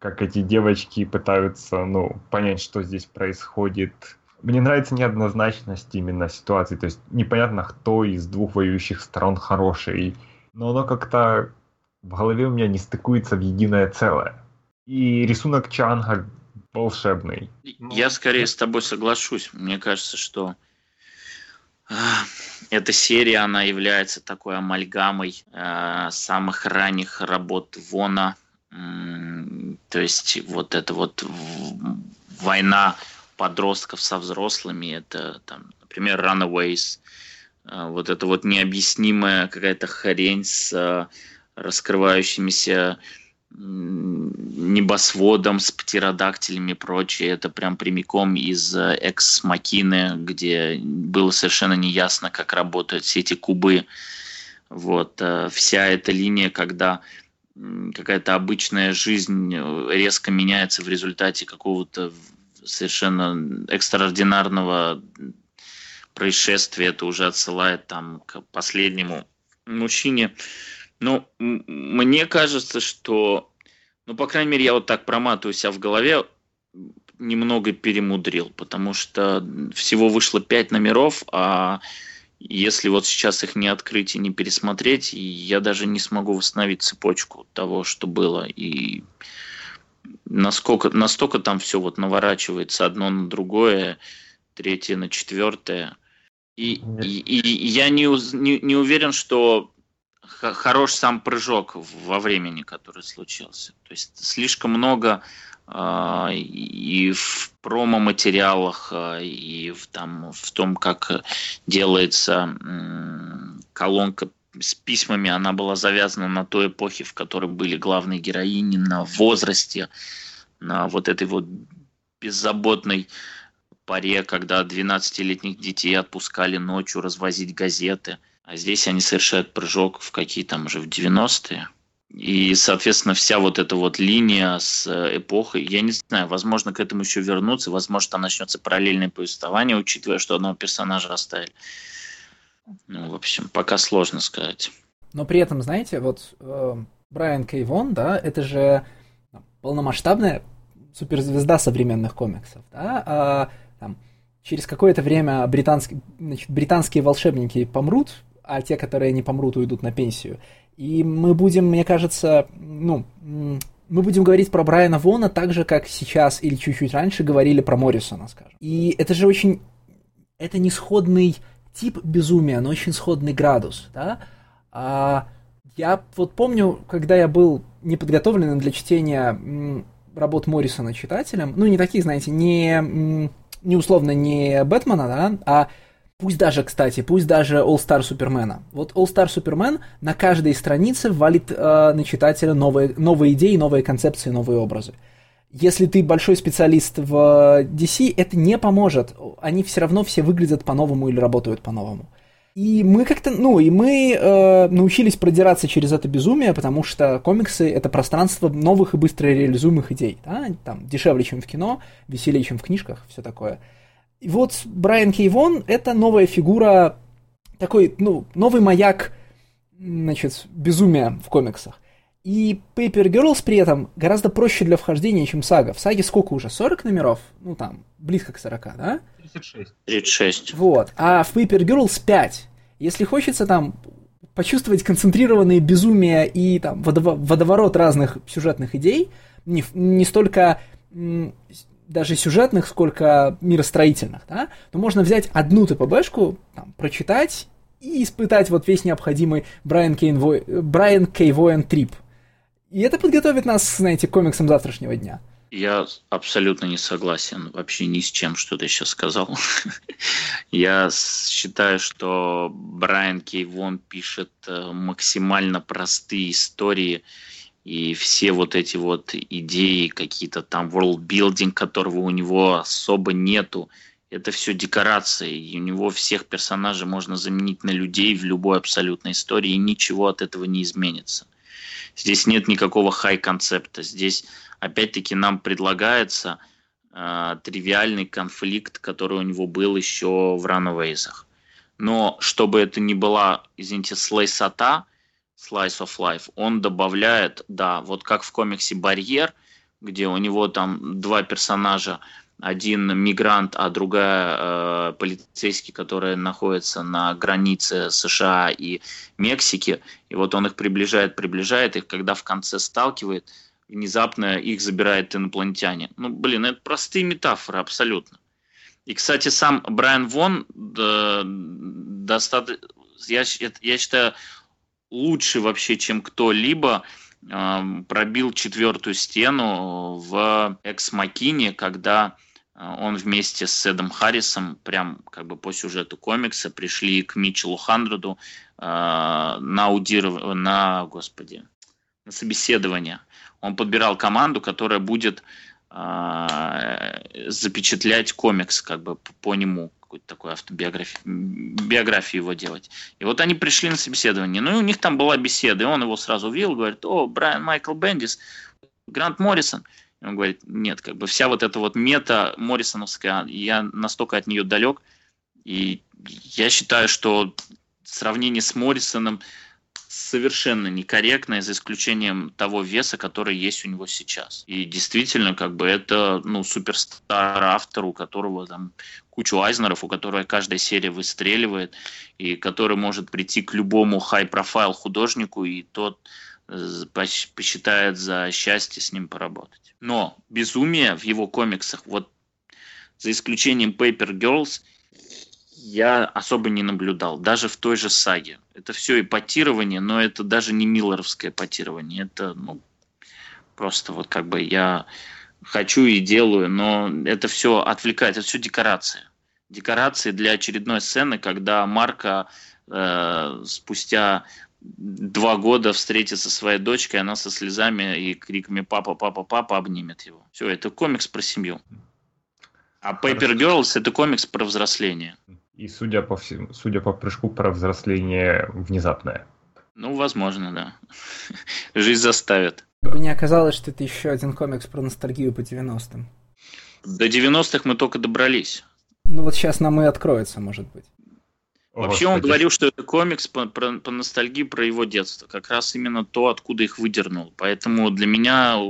S1: как эти девочки пытаются, ну, понять, что здесь происходит. Мне нравится неоднозначность именно ситуации, то есть непонятно, кто из двух воюющих сторон хороший но оно как-то в голове у меня не стыкуется в единое целое. И рисунок Чанга волшебный.
S4: Я скорее с тобой соглашусь. Мне кажется, что э, эта серия, она является такой амальгамой э, самых ранних работ Вона. То есть вот эта вот война подростков со взрослыми, это там, например, Runaways, а, вот это вот необъяснимая какая-то хрень с а, раскрывающимися небосводом, с птеродактилями и прочее. Это прям прямиком из а, экс-макины, где было совершенно неясно, как работают все эти кубы. Вот. Вся эта линия, когда какая-то обычная жизнь резко меняется в результате какого-то совершенно экстраординарного происшествие, это уже отсылает там к последнему мужчине. Но мне кажется, что, ну, по крайней мере, я вот так проматываю себя в голове, немного перемудрил, потому что всего вышло пять номеров, а если вот сейчас их не открыть и не пересмотреть, я даже не смогу восстановить цепочку того, что было. И насколько, настолько там все вот наворачивается одно на другое, третье на четвертое. И, и, и я не, не, не уверен, что хорош сам прыжок во времени, который случился. То есть слишком много э, и в промо-материалах, э, и в, там, в том, как делается э, колонка с письмами, она была завязана на той эпохе, в которой были главные героини, на возрасте, на вот этой вот беззаботной паре, когда 12-летних детей отпускали ночью развозить газеты. А здесь они совершают прыжок в какие там уже в 90-е. И, соответственно, вся вот эта вот линия с э, эпохой, я не знаю, возможно, к этому еще вернуться, возможно, там начнется параллельное повествование, учитывая, что одного персонажа оставили. Ну, в общем, пока сложно сказать.
S3: Но при этом, знаете, вот э, Брайан Кейвон, да, это же полномасштабная суперзвезда современных комиксов, да, а там, через какое-то время британские, значит, британские волшебники помрут, а те, которые не помрут, уйдут на пенсию. И мы будем, мне кажется, ну, мы будем говорить про Брайана Вона так же, как сейчас или чуть-чуть раньше говорили про Моррисона, скажем. И это же очень... Это не сходный тип безумия, но очень сходный градус, да? А я вот помню, когда я был неподготовленным для чтения работ Моррисона читателем, ну, не таких, знаете, не не условно не Бэтмена, да, а пусть даже, кстати, пусть даже All Star Супермена. Вот All Star Супермен на каждой странице валит э, на читателя новые, новые идеи, новые концепции, новые образы. Если ты большой специалист в DC, это не поможет. Они все равно все выглядят по-новому или работают по-новому. И мы как-то, ну, и мы э, научились продираться через это безумие, потому что комиксы это пространство новых и быстро реализуемых идей, да, там дешевле, чем в кино, веселее, чем в книжках, все такое. И вот Брайан Кейвон это новая фигура, такой, ну, новый маяк, значит, безумия в комиксах. И Paper Girls при этом гораздо проще для вхождения, чем Сага. В Саге сколько уже? 40 номеров? Ну там, близко к 40, да?
S5: 36.
S4: 36.
S3: Вот. А в Paper Girls 5. Если хочется там почувствовать концентрированные безумия и там водово- водоворот разных сюжетных идей, не, не столько м, даже сюжетных, сколько миростроительных, да, то можно взять одну ТПБшку, там, прочитать и испытать вот весь необходимый Брайан, Кейн Во... Брайан Кей Воен трип. И это подготовит нас, знаете, к комиксам завтрашнего дня.
S4: Я абсолютно не согласен вообще ни с чем, что ты сейчас сказал. Я считаю, что Брайан Кей Вон пишет э, максимально простые истории, и все вот эти вот идеи, какие-то там world которого у него особо нету, это все декорации, и у него всех персонажей можно заменить на людей в любой абсолютной истории, и ничего от этого не изменится. Здесь нет никакого хай-концепта. Здесь, опять-таки, нам предлагается э, тривиальный конфликт, который у него был еще в Runaways. Но чтобы это не была, извините, слайсота, Slice of Life, он добавляет, да, вот как в комиксе «Барьер», где у него там два персонажа, один мигрант, а другая э, полицейский, которая находится на границе США и Мексики. И вот он их приближает, приближает их, когда в конце сталкивает, внезапно их забирает инопланетяне. Ну, блин, это простые метафоры абсолютно. И, кстати, сам Брайан Вон да, достаточно, я, я считаю, лучше вообще, чем кто-либо пробил четвертую стену в Экс Макине, когда а, он вместе с Эдом Харрисом, прям как бы по сюжету комикса, пришли к Митчеллу Хандреду э, на аудиров... на, господи, на собеседование. Он подбирал команду, которая будет э, запечатлять комикс как бы по нему, какую-то такую автобиографию, биографию его делать. И вот они пришли на собеседование. Ну и у них там была беседа, и он его сразу увидел, говорит, о, Брайан Майкл Бендис, Грант Моррисон – он говорит, нет, как бы вся вот эта вот мета Моррисоновская, я настолько от нее далек, и я считаю, что сравнение с Моррисоном совершенно некорректное, за исключением того веса, который есть у него сейчас. И действительно, как бы это, ну, суперстар автор, у которого там кучу Айзнеров, у которого каждая серия выстреливает, и который может прийти к любому хай-профайл художнику, и тот э, посчитает за счастье с ним поработать. Но безумие в его комиксах, вот за исключением Paper Girls, я особо не наблюдал. Даже в той же саге. Это все эпатирование, но это даже не миллеровское эпатирование. Это, ну, просто вот как бы я хочу и делаю, но это все отвлекает, это все декорация. Декорации для очередной сцены, когда Марка э, спустя два года встретиться со своей дочкой, она со слезами и криками «папа, папа, папа» обнимет его. Все, это комикс про семью. А Paper Girls – это комикс про взросление.
S1: И судя по, всему, судя по прыжку, про взросление внезапное.
S4: Ну, возможно, да. Жизнь заставит.
S3: Бы не оказалось, что это еще один комикс про ностальгию по 90-м.
S4: До 90-х мы только добрались.
S3: Ну вот сейчас нам и откроется, может быть.
S4: Вообще он говорил, что это комикс по, про, по ностальгии про его детство. Как раз именно то, откуда их выдернул. Поэтому для меня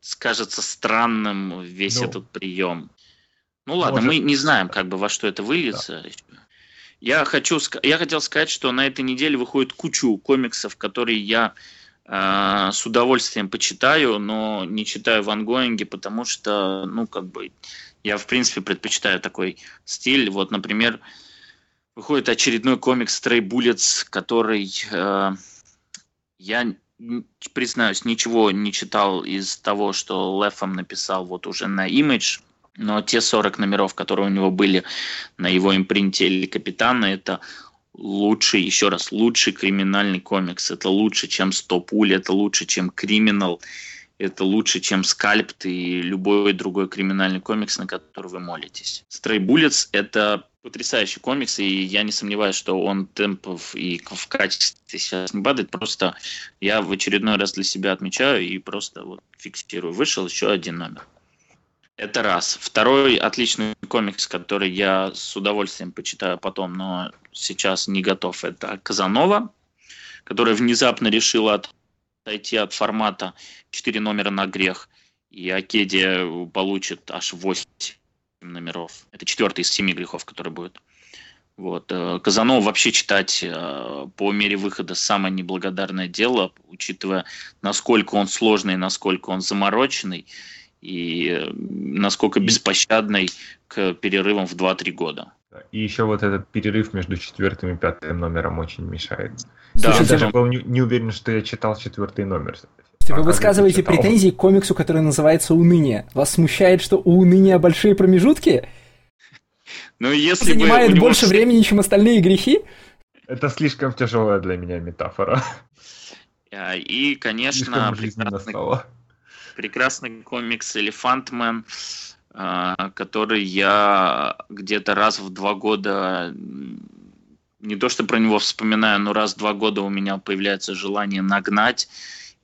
S4: скажется странным весь ну, этот прием. Ну ладно, может... мы не знаем, как бы во что это выльется. Да. Я хочу, я хотел сказать, что на этой неделе выходит кучу комиксов, которые я э, с удовольствием почитаю, но не читаю в ангоинге, потому что, ну, как бы, я в принципе предпочитаю такой стиль. Вот, например, выходит очередной комикс Stray Bullets, который э, я, признаюсь, ничего не читал из того, что Лефом написал вот уже на Image, но те 40 номеров, которые у него были на его импринте или Капитана, это лучший, еще раз, лучший криминальный комикс. Это лучше, чем 100 пуль, это лучше, чем Криминал, это лучше, чем Скальпт и любой другой криминальный комикс, на который вы молитесь. Bullets — это потрясающий комикс, и я не сомневаюсь, что он темпов и в качестве сейчас не падает, просто я в очередной раз для себя отмечаю и просто вот фиксирую. Вышел еще один номер. Это раз. Второй отличный комикс, который я с удовольствием почитаю потом, но сейчас не готов, это Казанова, которая внезапно решила отойти от формата 4 номера на грех, и Акедия получит аж 8 номеров. Это четвертый из семи грехов, который будет. Вот. Э, Казанов вообще читать э, по мере выхода самое неблагодарное дело, учитывая, насколько он сложный, насколько он замороченный и э, насколько беспощадный к перерывам в 2-3 года.
S1: И еще вот этот перерыв между четвертым и пятым номером очень мешает.
S3: Да,
S1: я даже был не, не уверен, что я читал четвертый номер.
S3: Вы высказываете претензии к комиксу, который называется «Уныние». Вас смущает, что у уныния большие промежутки?
S4: Ну, если
S3: Занимает
S4: бы
S3: больше времени, чем остальные грехи?
S1: Это слишком тяжелая для меня метафора.
S4: И, конечно, прекрасный, прекрасный комикс «Элефантмен», а, который я где-то раз в два года не то что про него вспоминаю, но раз в два года у меня появляется желание нагнать,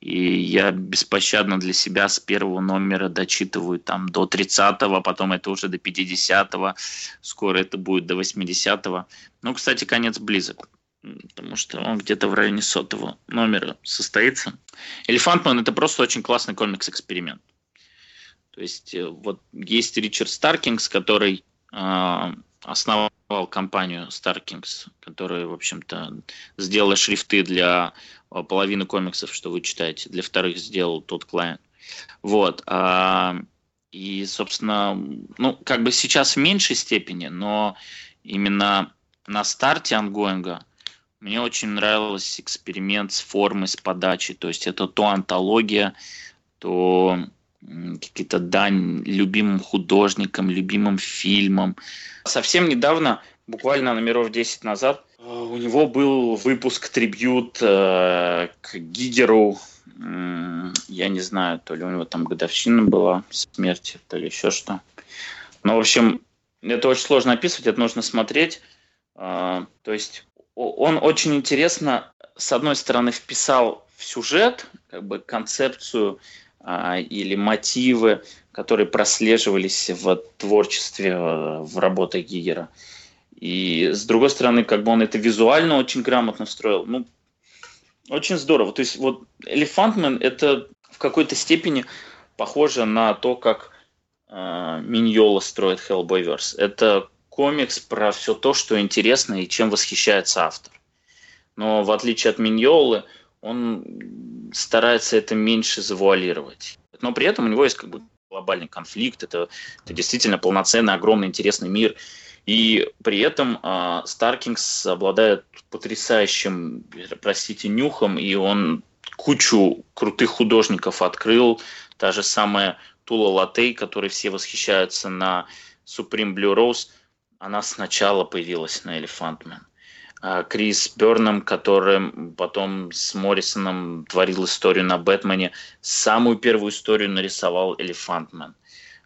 S4: и я беспощадно для себя с первого номера дочитываю там до 30-го, потом это уже до 50-го, скоро это будет до 80-го. Ну, кстати, конец близок, потому что он где-то в районе сотого номера состоится. «Элефантман» — это просто очень классный комикс-эксперимент. То есть э, вот есть Ричард Старкингс, который э, основал компанию Starkings, которая, в общем-то, сделала шрифты для а, половины комиксов, что вы читаете. Для вторых сделал тот клиент. Вот. А, и, собственно, ну, как бы сейчас в меньшей степени, но именно на старте ангоинга мне очень нравился эксперимент с формой, с подачей. То есть это то антология, то какие-то дань любимым художникам, любимым фильмам. Совсем недавно, буквально номеров 10 назад, э, у него был выпуск трибют э, к Гигеру. Я не знаю, то ли у него там годовщина была смерти, то ли еще что. Но, в общем, это очень сложно описывать, это нужно смотреть. Э, то есть он очень интересно, с одной стороны, вписал в сюжет, как бы концепцию а, или мотивы, которые прослеживались в творчестве, э, в работе Гигера. И с другой стороны, как бы он это визуально очень грамотно строил. Ну, очень здорово. То есть вот Элефантмен это в какой-то степени похоже на то, как э, Миньола строит Hellboyverse. Это комикс про все то, что интересно и чем восхищается автор. Но в отличие от Миньолы, он старается это меньше завуалировать. Но при этом у него есть как бы глобальный конфликт, это, это действительно полноценный, огромный, интересный мир. И при этом э, Старкингс обладает потрясающим, простите, нюхом, и он кучу крутых художников открыл. Та же самая Тула Латей, которой все восхищаются на Supreme Blue Rose, она сначала появилась на Man. А, Крис Берном, который потом с Моррисоном творил историю на Бэтмене. Самую первую историю нарисовал Элефантмен.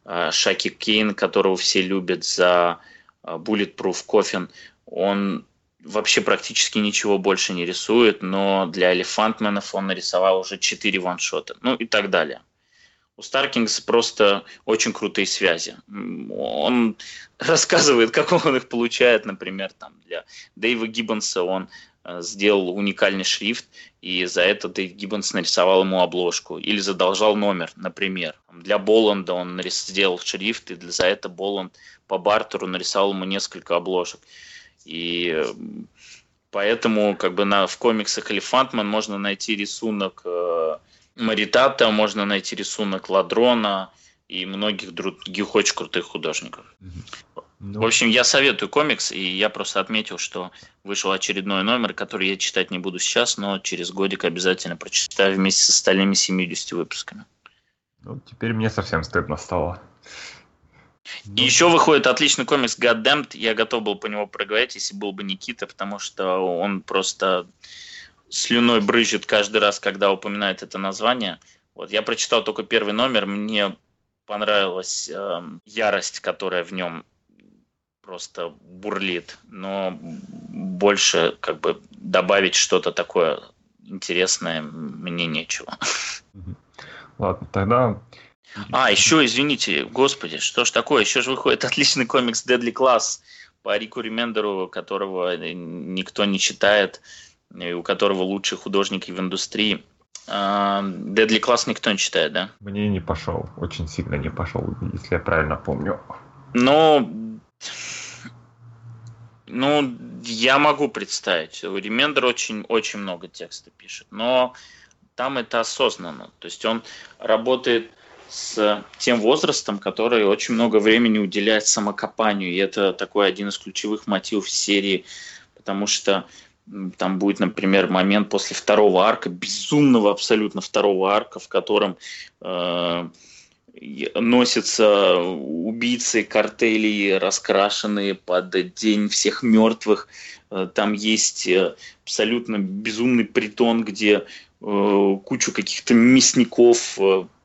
S4: А, Шаки Кейн, которого все любят за а, Bulletproof Coffin, он вообще практически ничего больше не рисует, но для Элефантменов он нарисовал уже 4 ваншота, ну и так далее. У Старкингс просто очень крутые связи. Он рассказывает, как он их получает, например, там для Дэйва Гиббонса он э, сделал уникальный шрифт, и за это Дэйв Гиббонс нарисовал ему обложку. Или задолжал номер, например. Для Боланда он сделал шрифт, и за это Боланд по бартеру нарисовал ему несколько обложек. И поэтому как бы на, в комиксах Элефантман можно найти рисунок э, Маритата, можно найти рисунок Ладрона и многих других очень крутых художников. Ну... В общем, я советую комикс, и я просто отметил, что вышел очередной номер, который я читать не буду сейчас, но через годик обязательно прочитаю вместе с остальными 70 выпусками.
S1: Ну, теперь мне совсем стыдно стало.
S4: И ну... еще выходит отличный комикс Goddamned. Я готов был по него проговорить, если был бы Никита, потому что он просто слюной брызжет каждый раз, когда упоминает это название. Вот я прочитал только первый номер, мне понравилась э, ярость, которая в нем просто бурлит, но больше как бы добавить что-то такое интересное мне нечего.
S1: Ладно, тогда...
S4: А, еще, извините, господи, что ж такое, еще же выходит отличный комикс Deadly Class по Рику Ремендеру, которого никто не читает у которого лучшие художники в индустрии. Дедли класс никто не читает, да?
S1: Мне не пошел, очень сильно не пошел, если я правильно помню.
S4: Ну, ну, я могу представить. Ремендер очень, очень много текста пишет, но там это осознанно. То есть он работает с тем возрастом, который очень много времени уделяет самокопанию. И это такой один из ключевых мотивов серии, потому что там будет, например, момент после второго арка, безумного абсолютно второго арка, в котором э, носятся убийцы картелей, раскрашенные под День всех мертвых. Э, там есть э, абсолютно безумный притон, где э, кучу каких-то мясников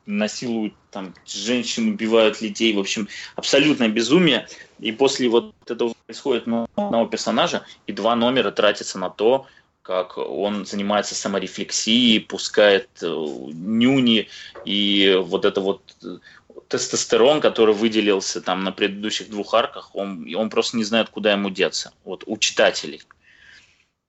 S4: насилуют там женщин, убивают людей, в общем, абсолютное безумие. И после вот этого происходит ну, одного персонажа, и два номера тратятся на то, как он занимается саморефлексией, пускает э, нюни, и вот это вот э, тестостерон, который выделился там на предыдущих двух арках, он, он просто не знает, куда ему деться, вот у читателей.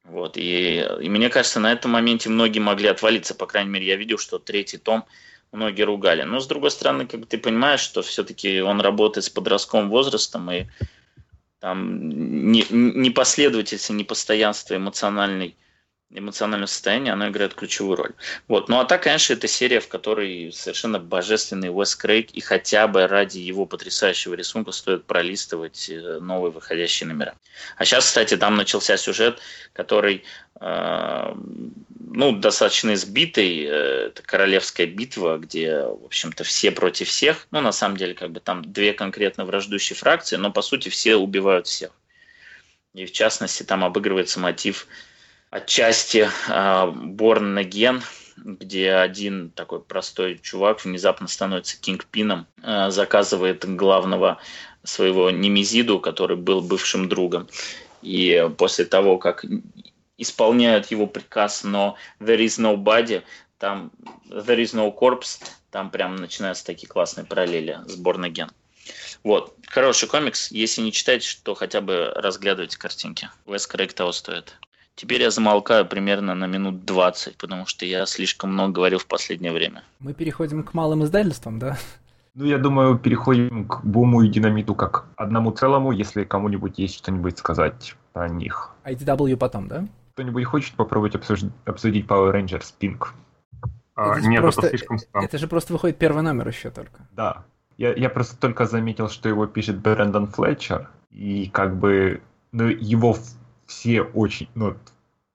S4: Вот, и, и мне кажется, на этом моменте многие могли отвалиться, по крайней мере, я видел, что третий том многие ругали. Но, с другой стороны, как бы ты понимаешь, что все-таки он работает с подростковым возрастом, и там непоследовательность, непостоянство эмоциональной эмоциональное состояние, оно играет ключевую роль. Вот. Ну а так, конечно, это серия, в которой совершенно божественный Уэс Крейг, и хотя бы ради его потрясающего рисунка стоит пролистывать э, новые выходящие номера. А сейчас, кстати, там начался сюжет, который э, ну, достаточно избитый. Э, это королевская битва, где, в общем-то, все против всех. Ну, на самом деле, как бы там две конкретно враждующие фракции, но, по сути, все убивают всех. И, в частности, там обыгрывается мотив отчасти Борн Ген, где один такой простой чувак внезапно становится кингпином, а, заказывает главного своего немезиду, который был бывшим другом. И после того, как исполняют его приказ, но there is nobody, там there is no corpse, там прям начинаются такие классные параллели с Born Again. Вот. Хороший комикс. Если не читаете, то хотя бы разглядывайте картинки. Вес Крейг того стоит. Теперь я замолкаю примерно на минут 20, потому что я слишком много говорил в последнее время.
S3: Мы переходим к малым издательствам, да?
S1: Ну, я думаю, переходим к буму и динамиту как одному целому, если кому-нибудь есть что-нибудь сказать про них.
S3: IDW потом, да?
S1: Кто-нибудь хочет попробовать обсудить, обсудить Power Rangers Pink?
S5: А, нет, просто, это слишком странно.
S3: Это же просто выходит первый номер еще только.
S1: Да. Я, я просто только заметил, что его пишет Брэндон Флетчер, и как бы ну, его все очень, ну,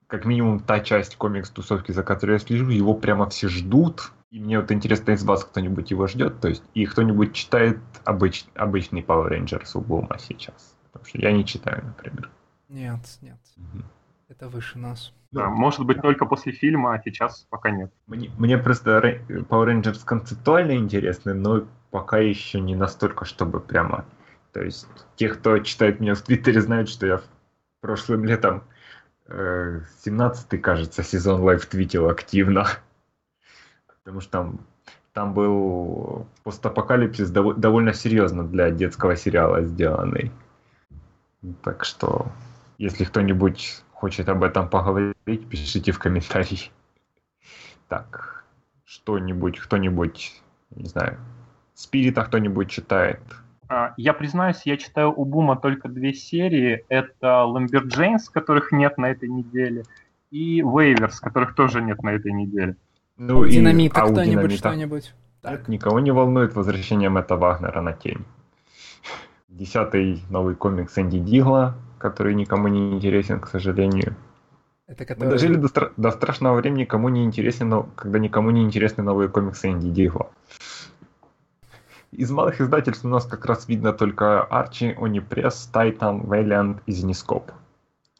S1: как минимум та часть комикс-тусовки, за которой я слежу, его прямо все ждут. И мне вот интересно, из вас кто-нибудь его ждет, то есть, и кто-нибудь читает обыч, обычный Power Rangers у Бума сейчас. Потому что я не читаю, например.
S3: Нет, нет. Угу. Это выше нас.
S5: Да, может быть, только после фильма, а сейчас пока нет.
S1: Мне, мне просто Power Rangers концептуально интересны, но пока еще не настолько, чтобы прямо... То есть, те, кто читает меня в Твиттере, знают, что я прошлым летом 17-й, э, кажется, сезон live твитил активно. Потому что там, там был постапокалипсис дов- довольно серьезно для детского сериала сделанный. Так что, если кто-нибудь хочет об этом поговорить, пишите в комментарии. Так, что-нибудь, кто-нибудь, не знаю, Спирита кто-нибудь читает,
S5: я признаюсь, я читаю у Бума только две серии. Это Lumberjanes, которых нет на этой неделе, и Weavers, которых тоже нет на этой неделе.
S3: Ну, Динамита и... кто-нибудь, что-нибудь.
S1: Так. Никого не волнует возвращение Мэтта Вагнера на Тень. Десятый новый комикс Энди Дигла, который никому не интересен, к сожалению. Это который... Мы дожили до, стра- до страшного времени, никому не интересен, но когда никому не интересны новые комиксы Энди Дигла. Из малых издательств у нас как раз видно только Арчи, Унипресс, Тайтан, Вэлиант и Зенископ.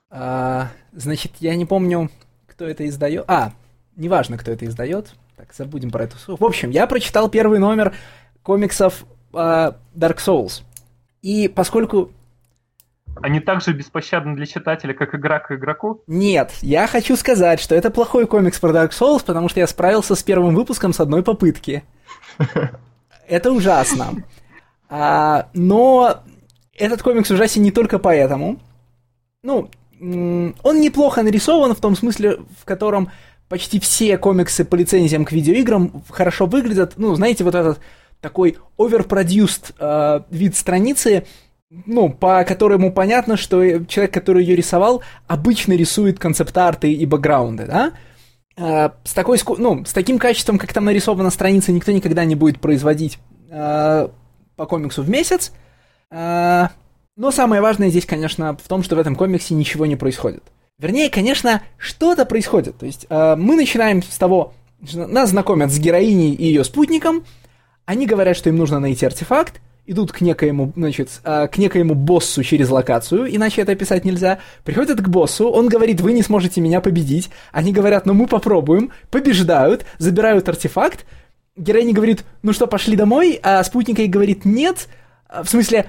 S3: А, значит, я не помню, кто это издает. А, неважно, кто это издает. Так, забудем про эту. В общем, я прочитал первый номер комиксов uh, Dark Souls. И поскольку...
S5: Они так же беспощадны для читателя, как игра к игроку?
S3: Нет, я хочу сказать, что это плохой комикс про Dark Souls, потому что я справился с первым выпуском с одной попытки. Это ужасно. А, но этот комикс ужасен не только поэтому. Ну, он неплохо нарисован в том смысле, в котором почти все комиксы по лицензиям к видеоиграм хорошо выглядят. Ну, знаете, вот этот такой overproduced э, вид страницы, ну, по которому понятно, что человек, который ее рисовал, обычно рисует концепт-арты и бэкграунды, да? Э, с, такой, ну, с таким качеством, как там нарисована страница, никто никогда не будет производить э, по комиксу в месяц. Э, но самое важное здесь, конечно, в том, что в этом комиксе ничего не происходит. Вернее, конечно, что-то происходит. То есть э, мы начинаем с того, что нас знакомят с героиней и ее спутником, они говорят, что им нужно найти артефакт, идут к некоему, значит, э, к некоему боссу через локацию, иначе это описать нельзя, приходят к боссу, он говорит, вы не сможете меня победить, они говорят, ну мы попробуем, побеждают, забирают артефакт, героиня говорит, ну что, пошли домой, а спутник ей говорит, нет, в смысле,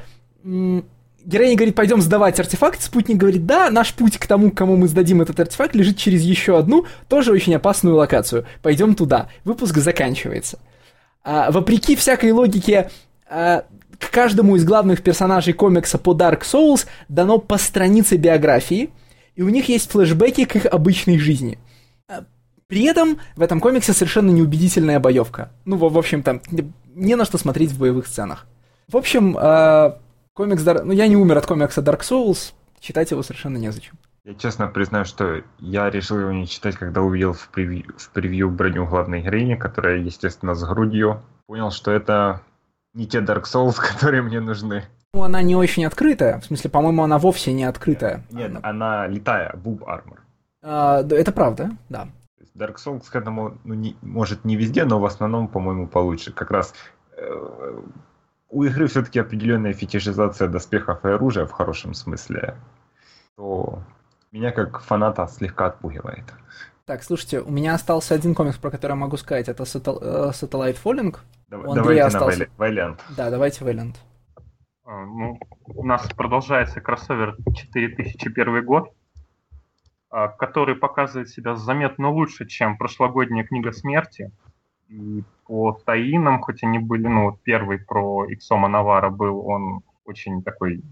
S3: героиня говорит, пойдем сдавать артефакт, спутник говорит, да, наш путь к тому, кому мы сдадим этот артефакт, лежит через еще одну, тоже очень опасную локацию. Пойдем туда. Выпуск заканчивается. А, вопреки всякой логике, а, к каждому из главных персонажей комикса по Dark Souls дано по странице биографии, и у них есть флешбеки к их обычной жизни. А, при этом в этом комиксе совершенно неубедительная боевка. Ну, в, в общем, там не на что смотреть в боевых сценах. В общем, а, Комикс Dark... Ну, я не умер от комикса Dark Souls, читать его совершенно незачем.
S1: Я честно признаю, что я решил его не читать, когда увидел в превью, в превью броню главной героини, которая, естественно, с грудью. Понял, что это не те Dark Souls, которые мне нужны.
S3: Ну, она не очень открытая. В смысле, по-моему, она вовсе не открытая.
S1: Нет, она, она летая, буб армор.
S3: А, это правда, да.
S1: Dark Souls к этому, ну, не, может, не везде, но в основном, по-моему, получше. Как раз э, у игры все-таки определенная фетишизация доспехов и оружия в хорошем смысле, то меня как фаната слегка отпугивает.
S3: Так, слушайте, у меня остался один комикс, про который я могу сказать, это э, Satellite Falling.
S1: у давайте остался... на Valiant.
S3: Да, давайте Valiant.
S5: А, ну, у нас продолжается кроссовер 4001 год, а, который показывает себя заметно лучше, чем прошлогодняя книга смерти. И по таинам, хоть они были, ну, вот первый про Иксома Навара был, он очень такой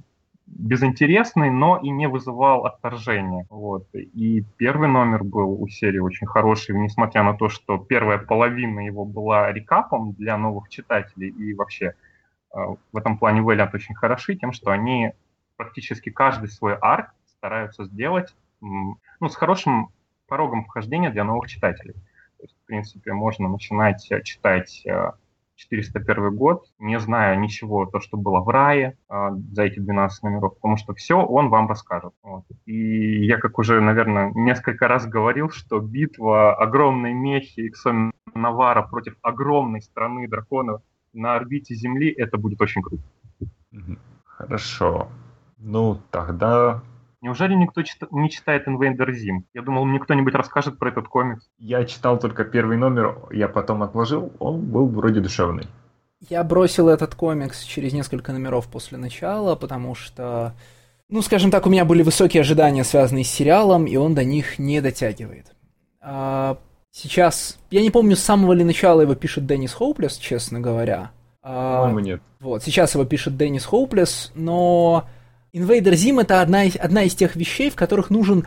S5: безинтересный, но и не вызывал отторжения. Вот. И первый номер был у серии очень хороший, несмотря на то, что первая половина его была рекапом для новых читателей. И вообще э, в этом плане Valiant очень хороши тем, что они практически каждый свой арк стараются сделать ну, с хорошим порогом вхождения для новых читателей. То есть, в принципе, можно начинать э, читать 401 э, год, не зная ничего, то, что было в рае э, за эти 12 номеров, потому что все он вам расскажет. Вот. И я, как уже, наверное, несколько раз говорил, что битва огромной мехи Иксоми Навара против огромной страны драконов на орбите Земли, это будет очень круто.
S1: Хорошо. Ну, тогда
S5: Неужели никто чит... не читает Invader Zim? Я думал, мне кто-нибудь расскажет про этот комикс.
S1: Я читал только первый номер, я потом отложил, он был вроде душевный.
S3: Я бросил этот комикс через несколько номеров после начала, потому что, ну, скажем так, у меня были высокие ожидания, связанные с сериалом, и он до них не дотягивает. А сейчас, я не помню, с самого ли начала его пишет Деннис Хоуплес, честно говоря.
S1: А, По-моему, нет.
S3: Вот, сейчас его пишет Деннис Хоуплес, но Invader Zim это одна из, одна из тех вещей, в которых нужен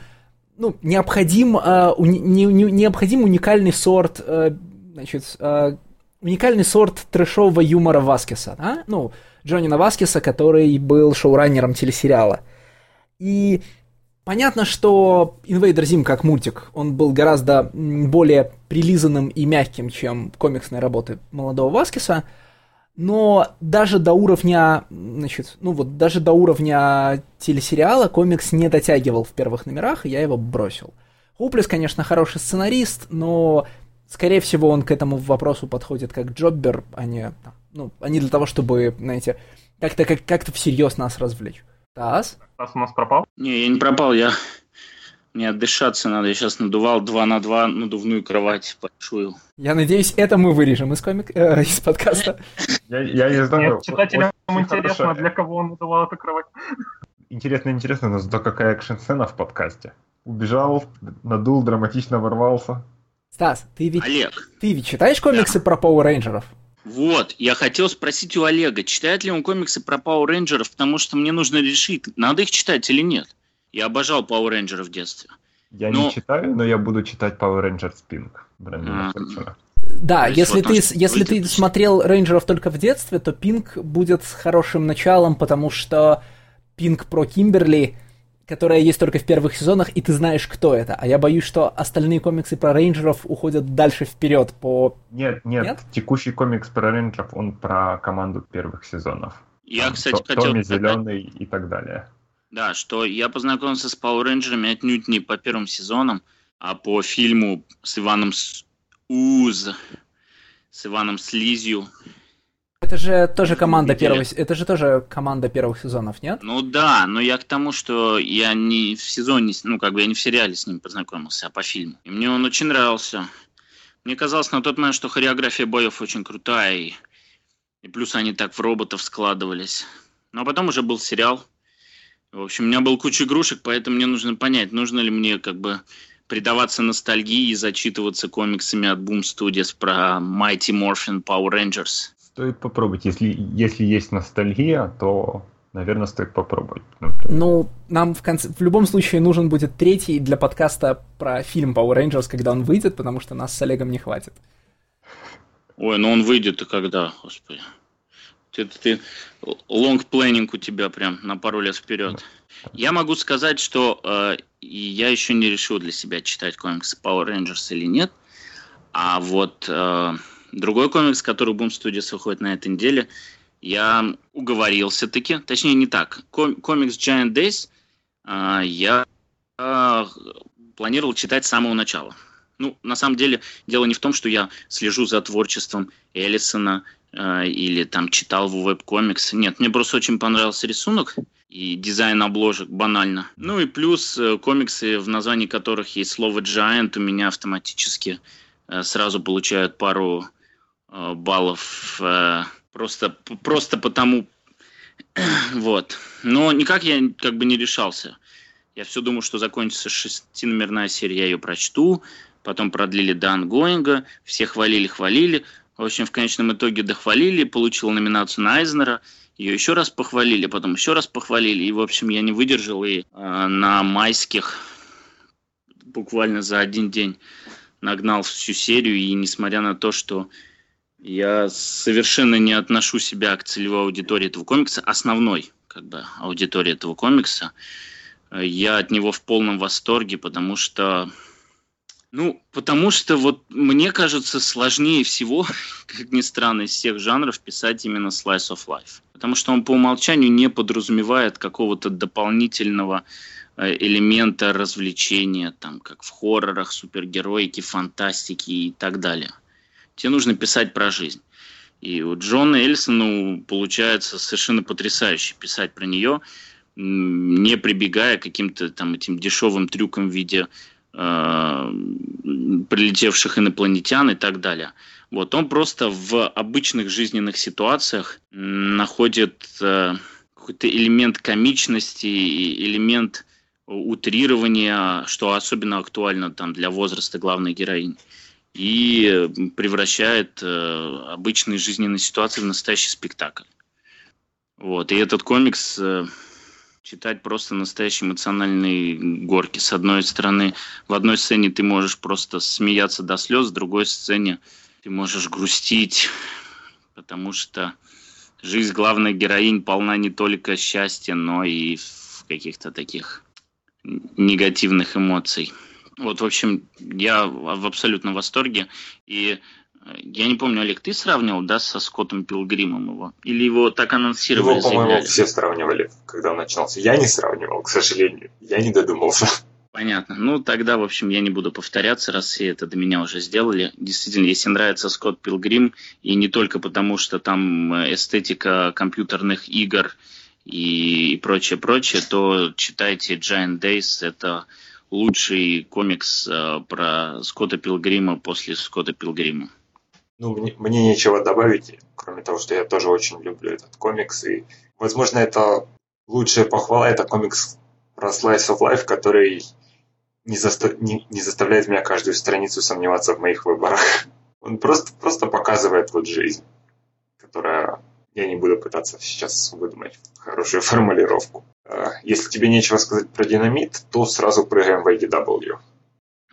S3: ну, необходим, э, уни, не, не, необходим уникальный сорт, э, значит, э, уникальный сорт трэшового юмора Васкеса, да? ну, Джонина Васкеса, который был шоураннером телесериала. И понятно, что Invader Zim как мультик, он был гораздо более прилизанным и мягким, чем комиксные работы молодого Васкеса, но даже до уровня, значит, ну вот даже до уровня телесериала комикс не дотягивал в первых номерах, и я его бросил. Хуплес, конечно, хороший сценарист, но, скорее всего, он к этому вопросу подходит как джоббер, а не, ну, а не для того, чтобы, знаете, как-то как, как-то всерьез нас развлечь. Тас?
S5: Тас у нас пропал?
S4: Не, я не пропал, я мне отдышаться надо. Я сейчас надувал 2 на 2 надувную кровать большую.
S3: Я надеюсь, это мы вырежем из, комик... э, из подкаста.
S1: Я, я не знаю.
S5: Нет, читателям интересно, для кого он надувал эту кровать.
S1: Интересно, интересно, но зато какая экшн-сцена в подкасте. Убежал, надул, драматично ворвался.
S3: Стас, ты ведь, Олег. Ты ведь читаешь комиксы да. про Power Рейнджеров?
S4: Вот, я хотел спросить у Олега, читает ли он комиксы про Power Рейнджеров, потому что мне нужно решить, надо их читать или нет. Я обожал Power Ranger в детстве.
S1: Я
S4: Ну-
S1: не читаю, но я буду читать Power Rangers Pink. Брэндона. Форчуна.
S3: Да, если
S4: вот
S3: ты, если ты смотрел рейнджеров только в детстве, то Пинк будет хорошим началом, потому что Пинк про Кимберли, которая есть только в первых сезонах, и ты знаешь, кто это. А я боюсь, что остальные комиксы про рейнджеров уходят дальше вперед по...
S1: Нет, нет,
S3: Нет?
S1: текущий комикс про рейнджеров, он про команду первых сезонов.
S4: Я,
S1: Там
S4: кстати,
S1: То-
S4: хотел
S1: Томми
S4: сказать,
S1: Зеленый и так далее.
S4: Да, что я познакомился с Power Rangers отнюдь не по первым сезонам, а по фильму с Иваном С- Уз, с Иваном Слизью.
S3: Это же тоже команда
S4: Неделя.
S3: первых... Это же тоже команда первых сезонов, нет?
S4: Ну да, но я к тому, что я не в сезоне, ну как бы я не в сериале с ним познакомился, а по фильму. И мне он очень нравился. Мне казалось на тот момент, что хореография боев очень крутая, и, и плюс они так в роботов складывались. Ну а потом уже был сериал. В общем, у меня был куча игрушек, поэтому мне нужно понять, нужно ли мне как бы предаваться ностальгии и зачитываться комиксами от Boom Studios про Mighty Morphin Power Rangers.
S1: Стоит попробовать. Если, если есть ностальгия, то, наверное, стоит попробовать. Ну,
S3: Ну, нам в конце... В любом случае нужен будет третий для подкаста про фильм Power Rangers, когда он выйдет, потому что нас с Олегом не хватит.
S4: Ой, ну он выйдет и когда, господи. Ты, ты, лонг планинг у тебя прям на пару лет вперед. Я могу сказать, что э, я еще не решил для себя читать комиксы Power Rangers или нет. А вот э, другой комикс, который Boom Studios выходит на этой неделе, я уговорился таки, точнее не так. Ком- комикс Giant Days э, я э, планировал читать с самого начала. Ну, на самом деле, дело не в том, что я слежу за творчеством Эллисона или там читал его веб-комикс. Нет, мне просто очень понравился рисунок и дизайн обложек банально. Ну и плюс э, комиксы, в названии которых есть слово Giant, у меня автоматически э, сразу получают пару э, баллов просто, просто потому. вот. Но никак я как бы не решался. Я все думал, что закончится шестиномерная серия, я ее прочту. Потом продлили до ангоинга. Все хвалили-хвалили. В общем, в конечном итоге дохвалили. Получил номинацию на Айзнера. Ее еще раз похвалили, потом еще раз похвалили. И, в общем, я не выдержал и э, на майских буквально за один день нагнал всю серию. И несмотря на то, что я совершенно не отношу себя к целевой аудитории этого комикса, основной как бы аудитории этого комикса, э, я от него в полном восторге, потому что ну, потому что вот мне кажется сложнее всего, как ни странно, из всех жанров писать именно slice of life. Потому что он по умолчанию не подразумевает какого-то дополнительного э, элемента развлечения, там, как в хоррорах, супергероике, фантастике и так далее. Тебе нужно писать про жизнь. И у Джона Эльсону получается совершенно потрясающе писать про нее, не прибегая к каким-то там этим дешевым трюкам в виде прилетевших инопланетян и так далее. Вот он просто в обычных жизненных ситуациях находит э, какой-то элемент комичности, элемент утрирования, что особенно актуально там для возраста главной героини, и э, превращает э, обычные жизненные ситуации в настоящий спектакль. Вот. И этот комикс э, читать просто настоящие эмоциональные горки. С одной стороны, в одной сцене ты можешь просто смеяться до слез, в другой сцене ты можешь грустить, потому что жизнь главной героинь полна не только счастья, но и каких-то таких негативных эмоций. Вот, в общем, я в абсолютном восторге. И я не помню, Олег, ты сравнивал, да, со Скоттом Пилгримом его? Или его так анонсировали?
S6: Его, по-моему,
S4: заявляли?
S6: все сравнивали, когда он начался. Я не сравнивал, к сожалению. Я не додумался.
S4: Понятно. Ну, тогда, в общем, я не буду повторяться, раз все это до меня уже сделали. Действительно, если нравится Скотт Пилгрим, и не только потому, что там эстетика компьютерных игр и, и прочее, прочее, то читайте Giant Days. Это лучший комикс э, про Скотта Пилгрима после Скотта Пилгрима.
S6: Ну, мне, мне нечего добавить, кроме того, что я тоже очень люблю этот комикс. И, возможно, это лучшая похвала. Это комикс про Slice of Life, который не, заста- не, не заставляет меня каждую страницу сомневаться в моих выборах. Он просто, просто показывает вот жизнь, которая... Я не буду пытаться сейчас выдумать хорошую формулировку. Э, если тебе нечего сказать про динамит, то сразу прыгаем в IDW.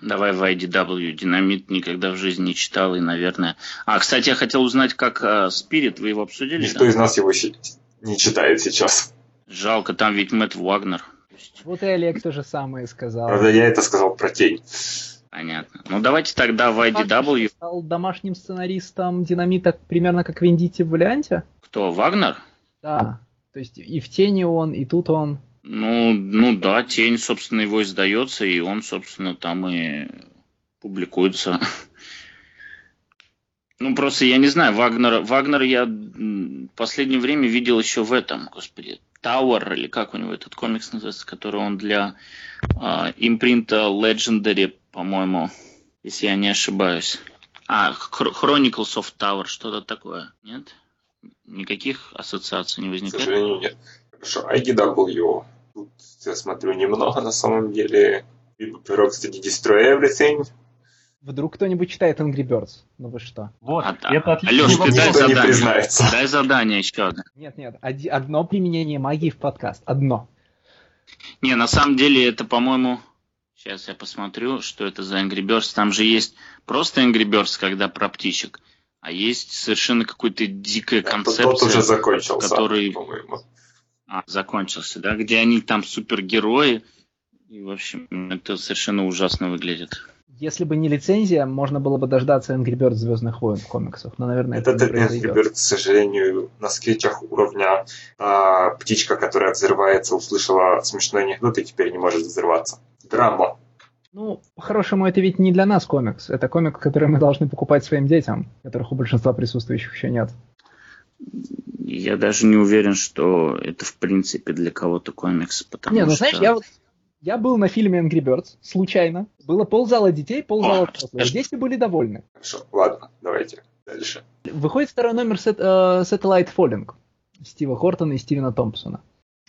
S4: Давай в IDW. Динамит никогда в жизни не читал и, наверное... А, кстати, я хотел узнать, как Спирит, uh, вы его обсудили?
S6: Никто да? из нас его не читает сейчас.
S4: Жалко, там ведь Мэтт Вагнер.
S3: Вот и Олег то же самое сказал.
S6: Правда, я это сказал про тень.
S4: Понятно. Ну, давайте тогда в IDW...
S3: Стал домашним сценаристом Динамита примерно как Вендити в Валианте?
S4: Кто, Вагнер?
S3: Да. То есть и в Тени он, и тут он.
S4: Ну, ну да, Тень, собственно, его издается, и он, собственно, там и публикуется. Ну, просто я не знаю, Вагнер, Вагнер я в последнее время видел еще в этом, господи, Tower, или как у него этот комикс называется, который он для э, импринта Legendary, по-моему, если я не ошибаюсь. А, Chronicles of Tower, что-то такое, нет? Никаких ассоциаций не возникает?
S6: К сожалению, нет. Хорошо, IDW. Тут, я смотрю, немного на самом деле. Первый, кстати, Destroy Everything.
S3: Вдруг кто-нибудь читает Angry Birds? Ну вы что?
S5: Вот, а, это отлично.
S4: Алеш, ты дай задание. Дай задание еще одно.
S3: Нет, нет, одно применение магии в подкаст. Одно.
S4: Не, на самом деле это, по-моему... Сейчас я посмотрю, что это за Angry Birds. Там же есть просто Angry Birds, когда про птичек. А есть совершенно какой-то дикая концепция,
S6: тот уже закончился,
S4: который... по-моему. А, закончился, да? Где они там супергерои. И, в общем, это совершенно ужасно выглядит.
S3: Если бы не лицензия, можно было бы дождаться Angry Birds Звездных войн в комиксах, но, наверное,
S6: это, это не Angry Birds, к сожалению, на скетчах уровня а, птичка, которая взрывается, услышала смешной анекдот и теперь не может взрываться. Драма.
S3: Ну, по-хорошему, это ведь не для нас комикс. Это комикс, который мы должны покупать своим детям, которых у большинства присутствующих еще нет.
S4: Я даже не уверен, что это в принципе для кого-то комикс, потому
S3: не, ну,
S4: что...
S3: знаешь, я вот я был на фильме Angry Birds, случайно. Было ползала детей, ползала взрослых. Дети были довольны.
S6: Хорошо, ладно, давайте дальше.
S3: Выходит второй номер сет, э, Satellite Falling Стива Хортона и Стивена Томпсона.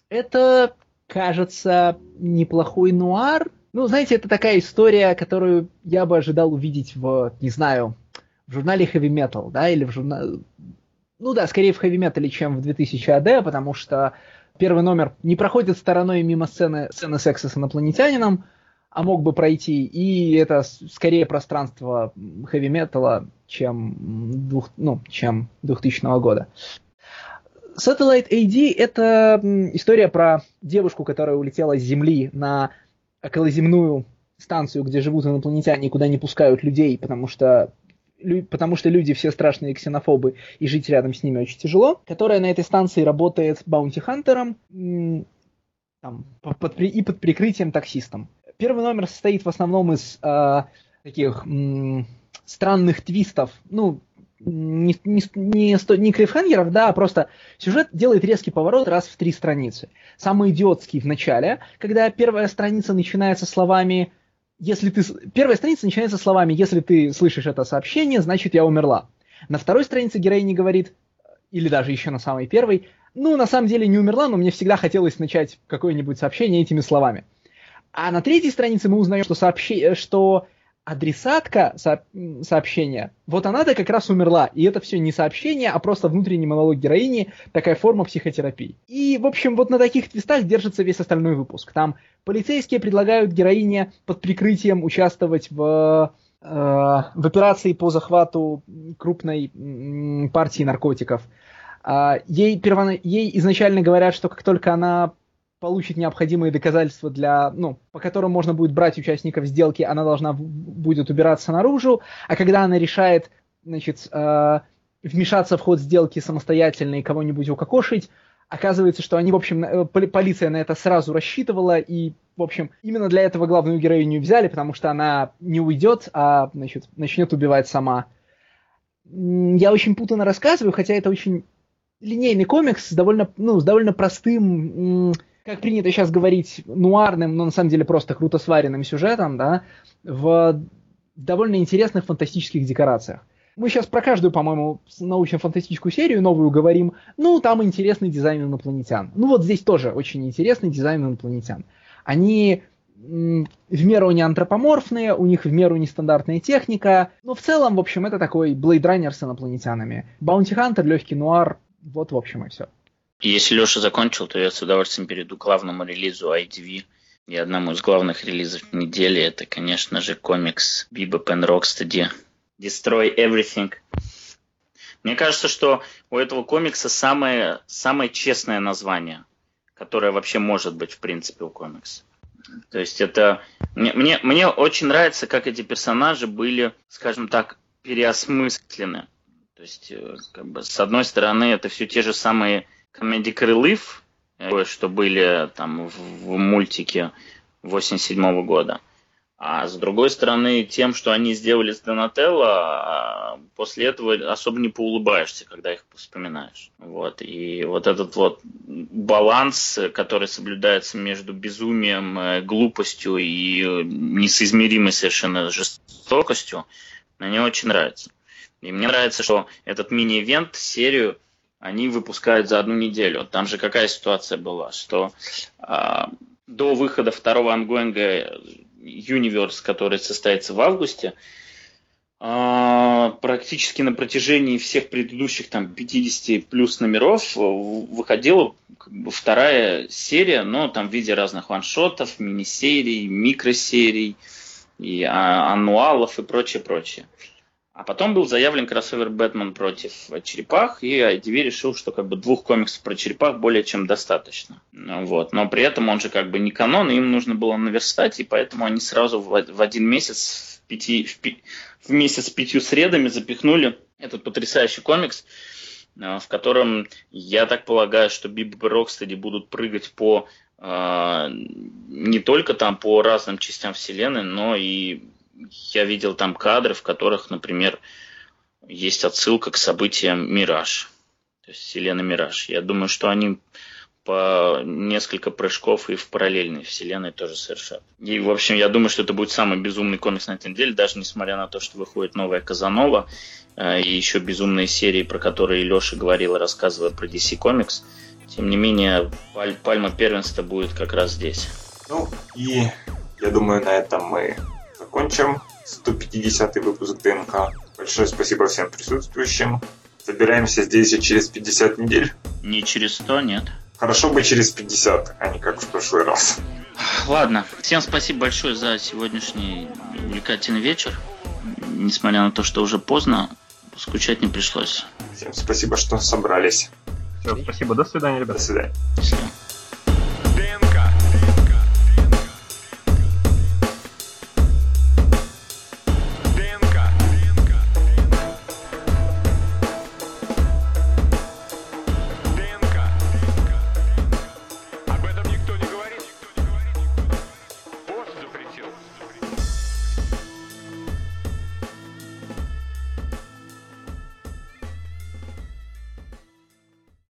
S3: Это, кажется, неплохой нуар, ну, знаете, это такая история, которую я бы ожидал увидеть в, не знаю, в журнале Heavy Metal, да, или в журнале... Ну да, скорее в Metal, чем в 2000 AD, потому что первый номер не проходит стороной мимо сцены, сцены секса с инопланетянином, а мог бы пройти, и это скорее пространство хэви металла, чем, двух, ну, чем 2000 года. Satellite AD — это история про девушку, которая улетела с Земли на околоземную станцию, где живут инопланетяне, куда не пускают людей, потому что потому что люди все страшные ксенофобы, и жить рядом с ними очень тяжело, которая на этой станции работает баунти-хантером там, под, и под прикрытием таксистом. Первый номер состоит в основном из э, таких м, странных твистов, ну, не, не, не, не клиффхенгеров, да, а просто сюжет делает резкий поворот раз в три страницы. Самый идиотский в начале, когда первая страница начинается словами если ты... Первая страница начинается словами «Если ты слышишь это сообщение, значит я умерла». На второй странице героиня говорит, или даже еще на самой первой, ну, на самом деле не умерла, но мне всегда хотелось начать какое-нибудь сообщение этими словами. А на третьей странице мы узнаем, что, сообще... что адресатка сообщения, вот она-то как раз умерла. И это все не сообщение, а просто внутренний монолог героини, такая форма психотерапии. И, в общем, вот на таких твистах держится весь остальной выпуск. Там полицейские предлагают героине под прикрытием участвовать в э, в операции по захвату крупной партии наркотиков. А, ей, первоно... ей изначально говорят, что как только она получит необходимые доказательства для, ну, по которым можно будет брать участников сделки, она должна будет убираться наружу, а когда она решает, значит, э, вмешаться в ход сделки самостоятельно и кого-нибудь укокошить, оказывается, что они, в общем, э, полиция на это сразу рассчитывала, и, в общем, именно для этого главную героиню взяли, потому что она не уйдет, а, значит, начнет убивать сама. Я очень путанно рассказываю, хотя это очень линейный комикс с довольно, ну, с довольно простым как принято сейчас говорить, нуарным, но на самом деле просто круто сваренным сюжетом, да, в довольно интересных фантастических декорациях. Мы сейчас про каждую, по-моему, научно-фантастическую серию новую говорим. Ну, там интересный дизайн инопланетян. Ну, вот здесь тоже очень интересный дизайн инопланетян. Они в меру не антропоморфные, у них в меру нестандартная техника. Но в целом, в общем, это такой Blade Runner с инопланетянами. Bounty Hunter, легкий нуар. Вот, в общем, и все.
S4: Если Леша закончил, то я с удовольствием перейду к главному релизу IDV. И одному из главных релизов недели это, конечно же, комикс Bebop and Rocksteady Destroy Everything. Мне кажется, что у этого комикса самое, самое честное название, которое вообще может быть, в принципе, у комикса. То есть это... Мне, мне, мне очень нравится, как эти персонажи были, скажем так, переосмыслены. То есть, э, как бы, с одной стороны, это все те же самые Relief, э, что были там в, в мультике 87 года. А с другой стороны, тем, что они сделали с Донателло, а, после этого особо не поулыбаешься, когда их вспоминаешь. Вот. И вот этот вот баланс, который соблюдается между безумием, э, глупостью и несоизмеримой совершенно жестокостью, мне очень нравится. И мне нравится, что этот мини-ивент, серию, они выпускают за одну неделю. Там же какая ситуация была, что а, до выхода второго ангоинга Universe, который состоится в августе, а, практически на протяжении всех предыдущих там 50 плюс номеров выходила как бы, вторая серия, но там в виде разных ваншотов, мини-серий, микросерий, и а, аннуалов и прочее, прочее. А потом был заявлен кроссовер Бэтмен против черепах, и IDV решил, что как бы двух комиксов про черепах более чем достаточно. Вот. Но при этом он же как бы не канон, и им нужно было наверстать, и поэтому они сразу в один месяц, в, пяти, в, пи, в месяц с пятью средами запихнули этот потрясающий комикс, э, в котором, я так полагаю, что Биб и Рокстеди будут прыгать по э, не только там по разным частям вселенной, но и я видел там кадры, в которых, например, есть отсылка к событиям «Мираж», то есть вселенной «Мираж». Я думаю, что они по несколько прыжков и в параллельной вселенной тоже совершат. И, в общем, я думаю, что это будет самый безумный комикс на этой неделе, даже несмотря на то, что выходит новая Казанова э, и еще безумные серии, про которые Леша говорил, рассказывая про DC Comics. Тем не менее, паль пальма первенства будет как раз здесь.
S6: Ну, и я думаю, на этом мы закончим 150 выпуск ДНК. Большое спасибо всем присутствующим. Собираемся здесь же через 50 недель.
S4: Не через 100, нет.
S6: Хорошо бы через 50, а не как в прошлый раз.
S4: Ладно, всем спасибо большое за сегодняшний увлекательный вечер. Несмотря на то, что уже поздно, скучать не пришлось.
S6: Всем спасибо, что собрались.
S5: Все, спасибо, до свидания, ребята.
S6: До свидания.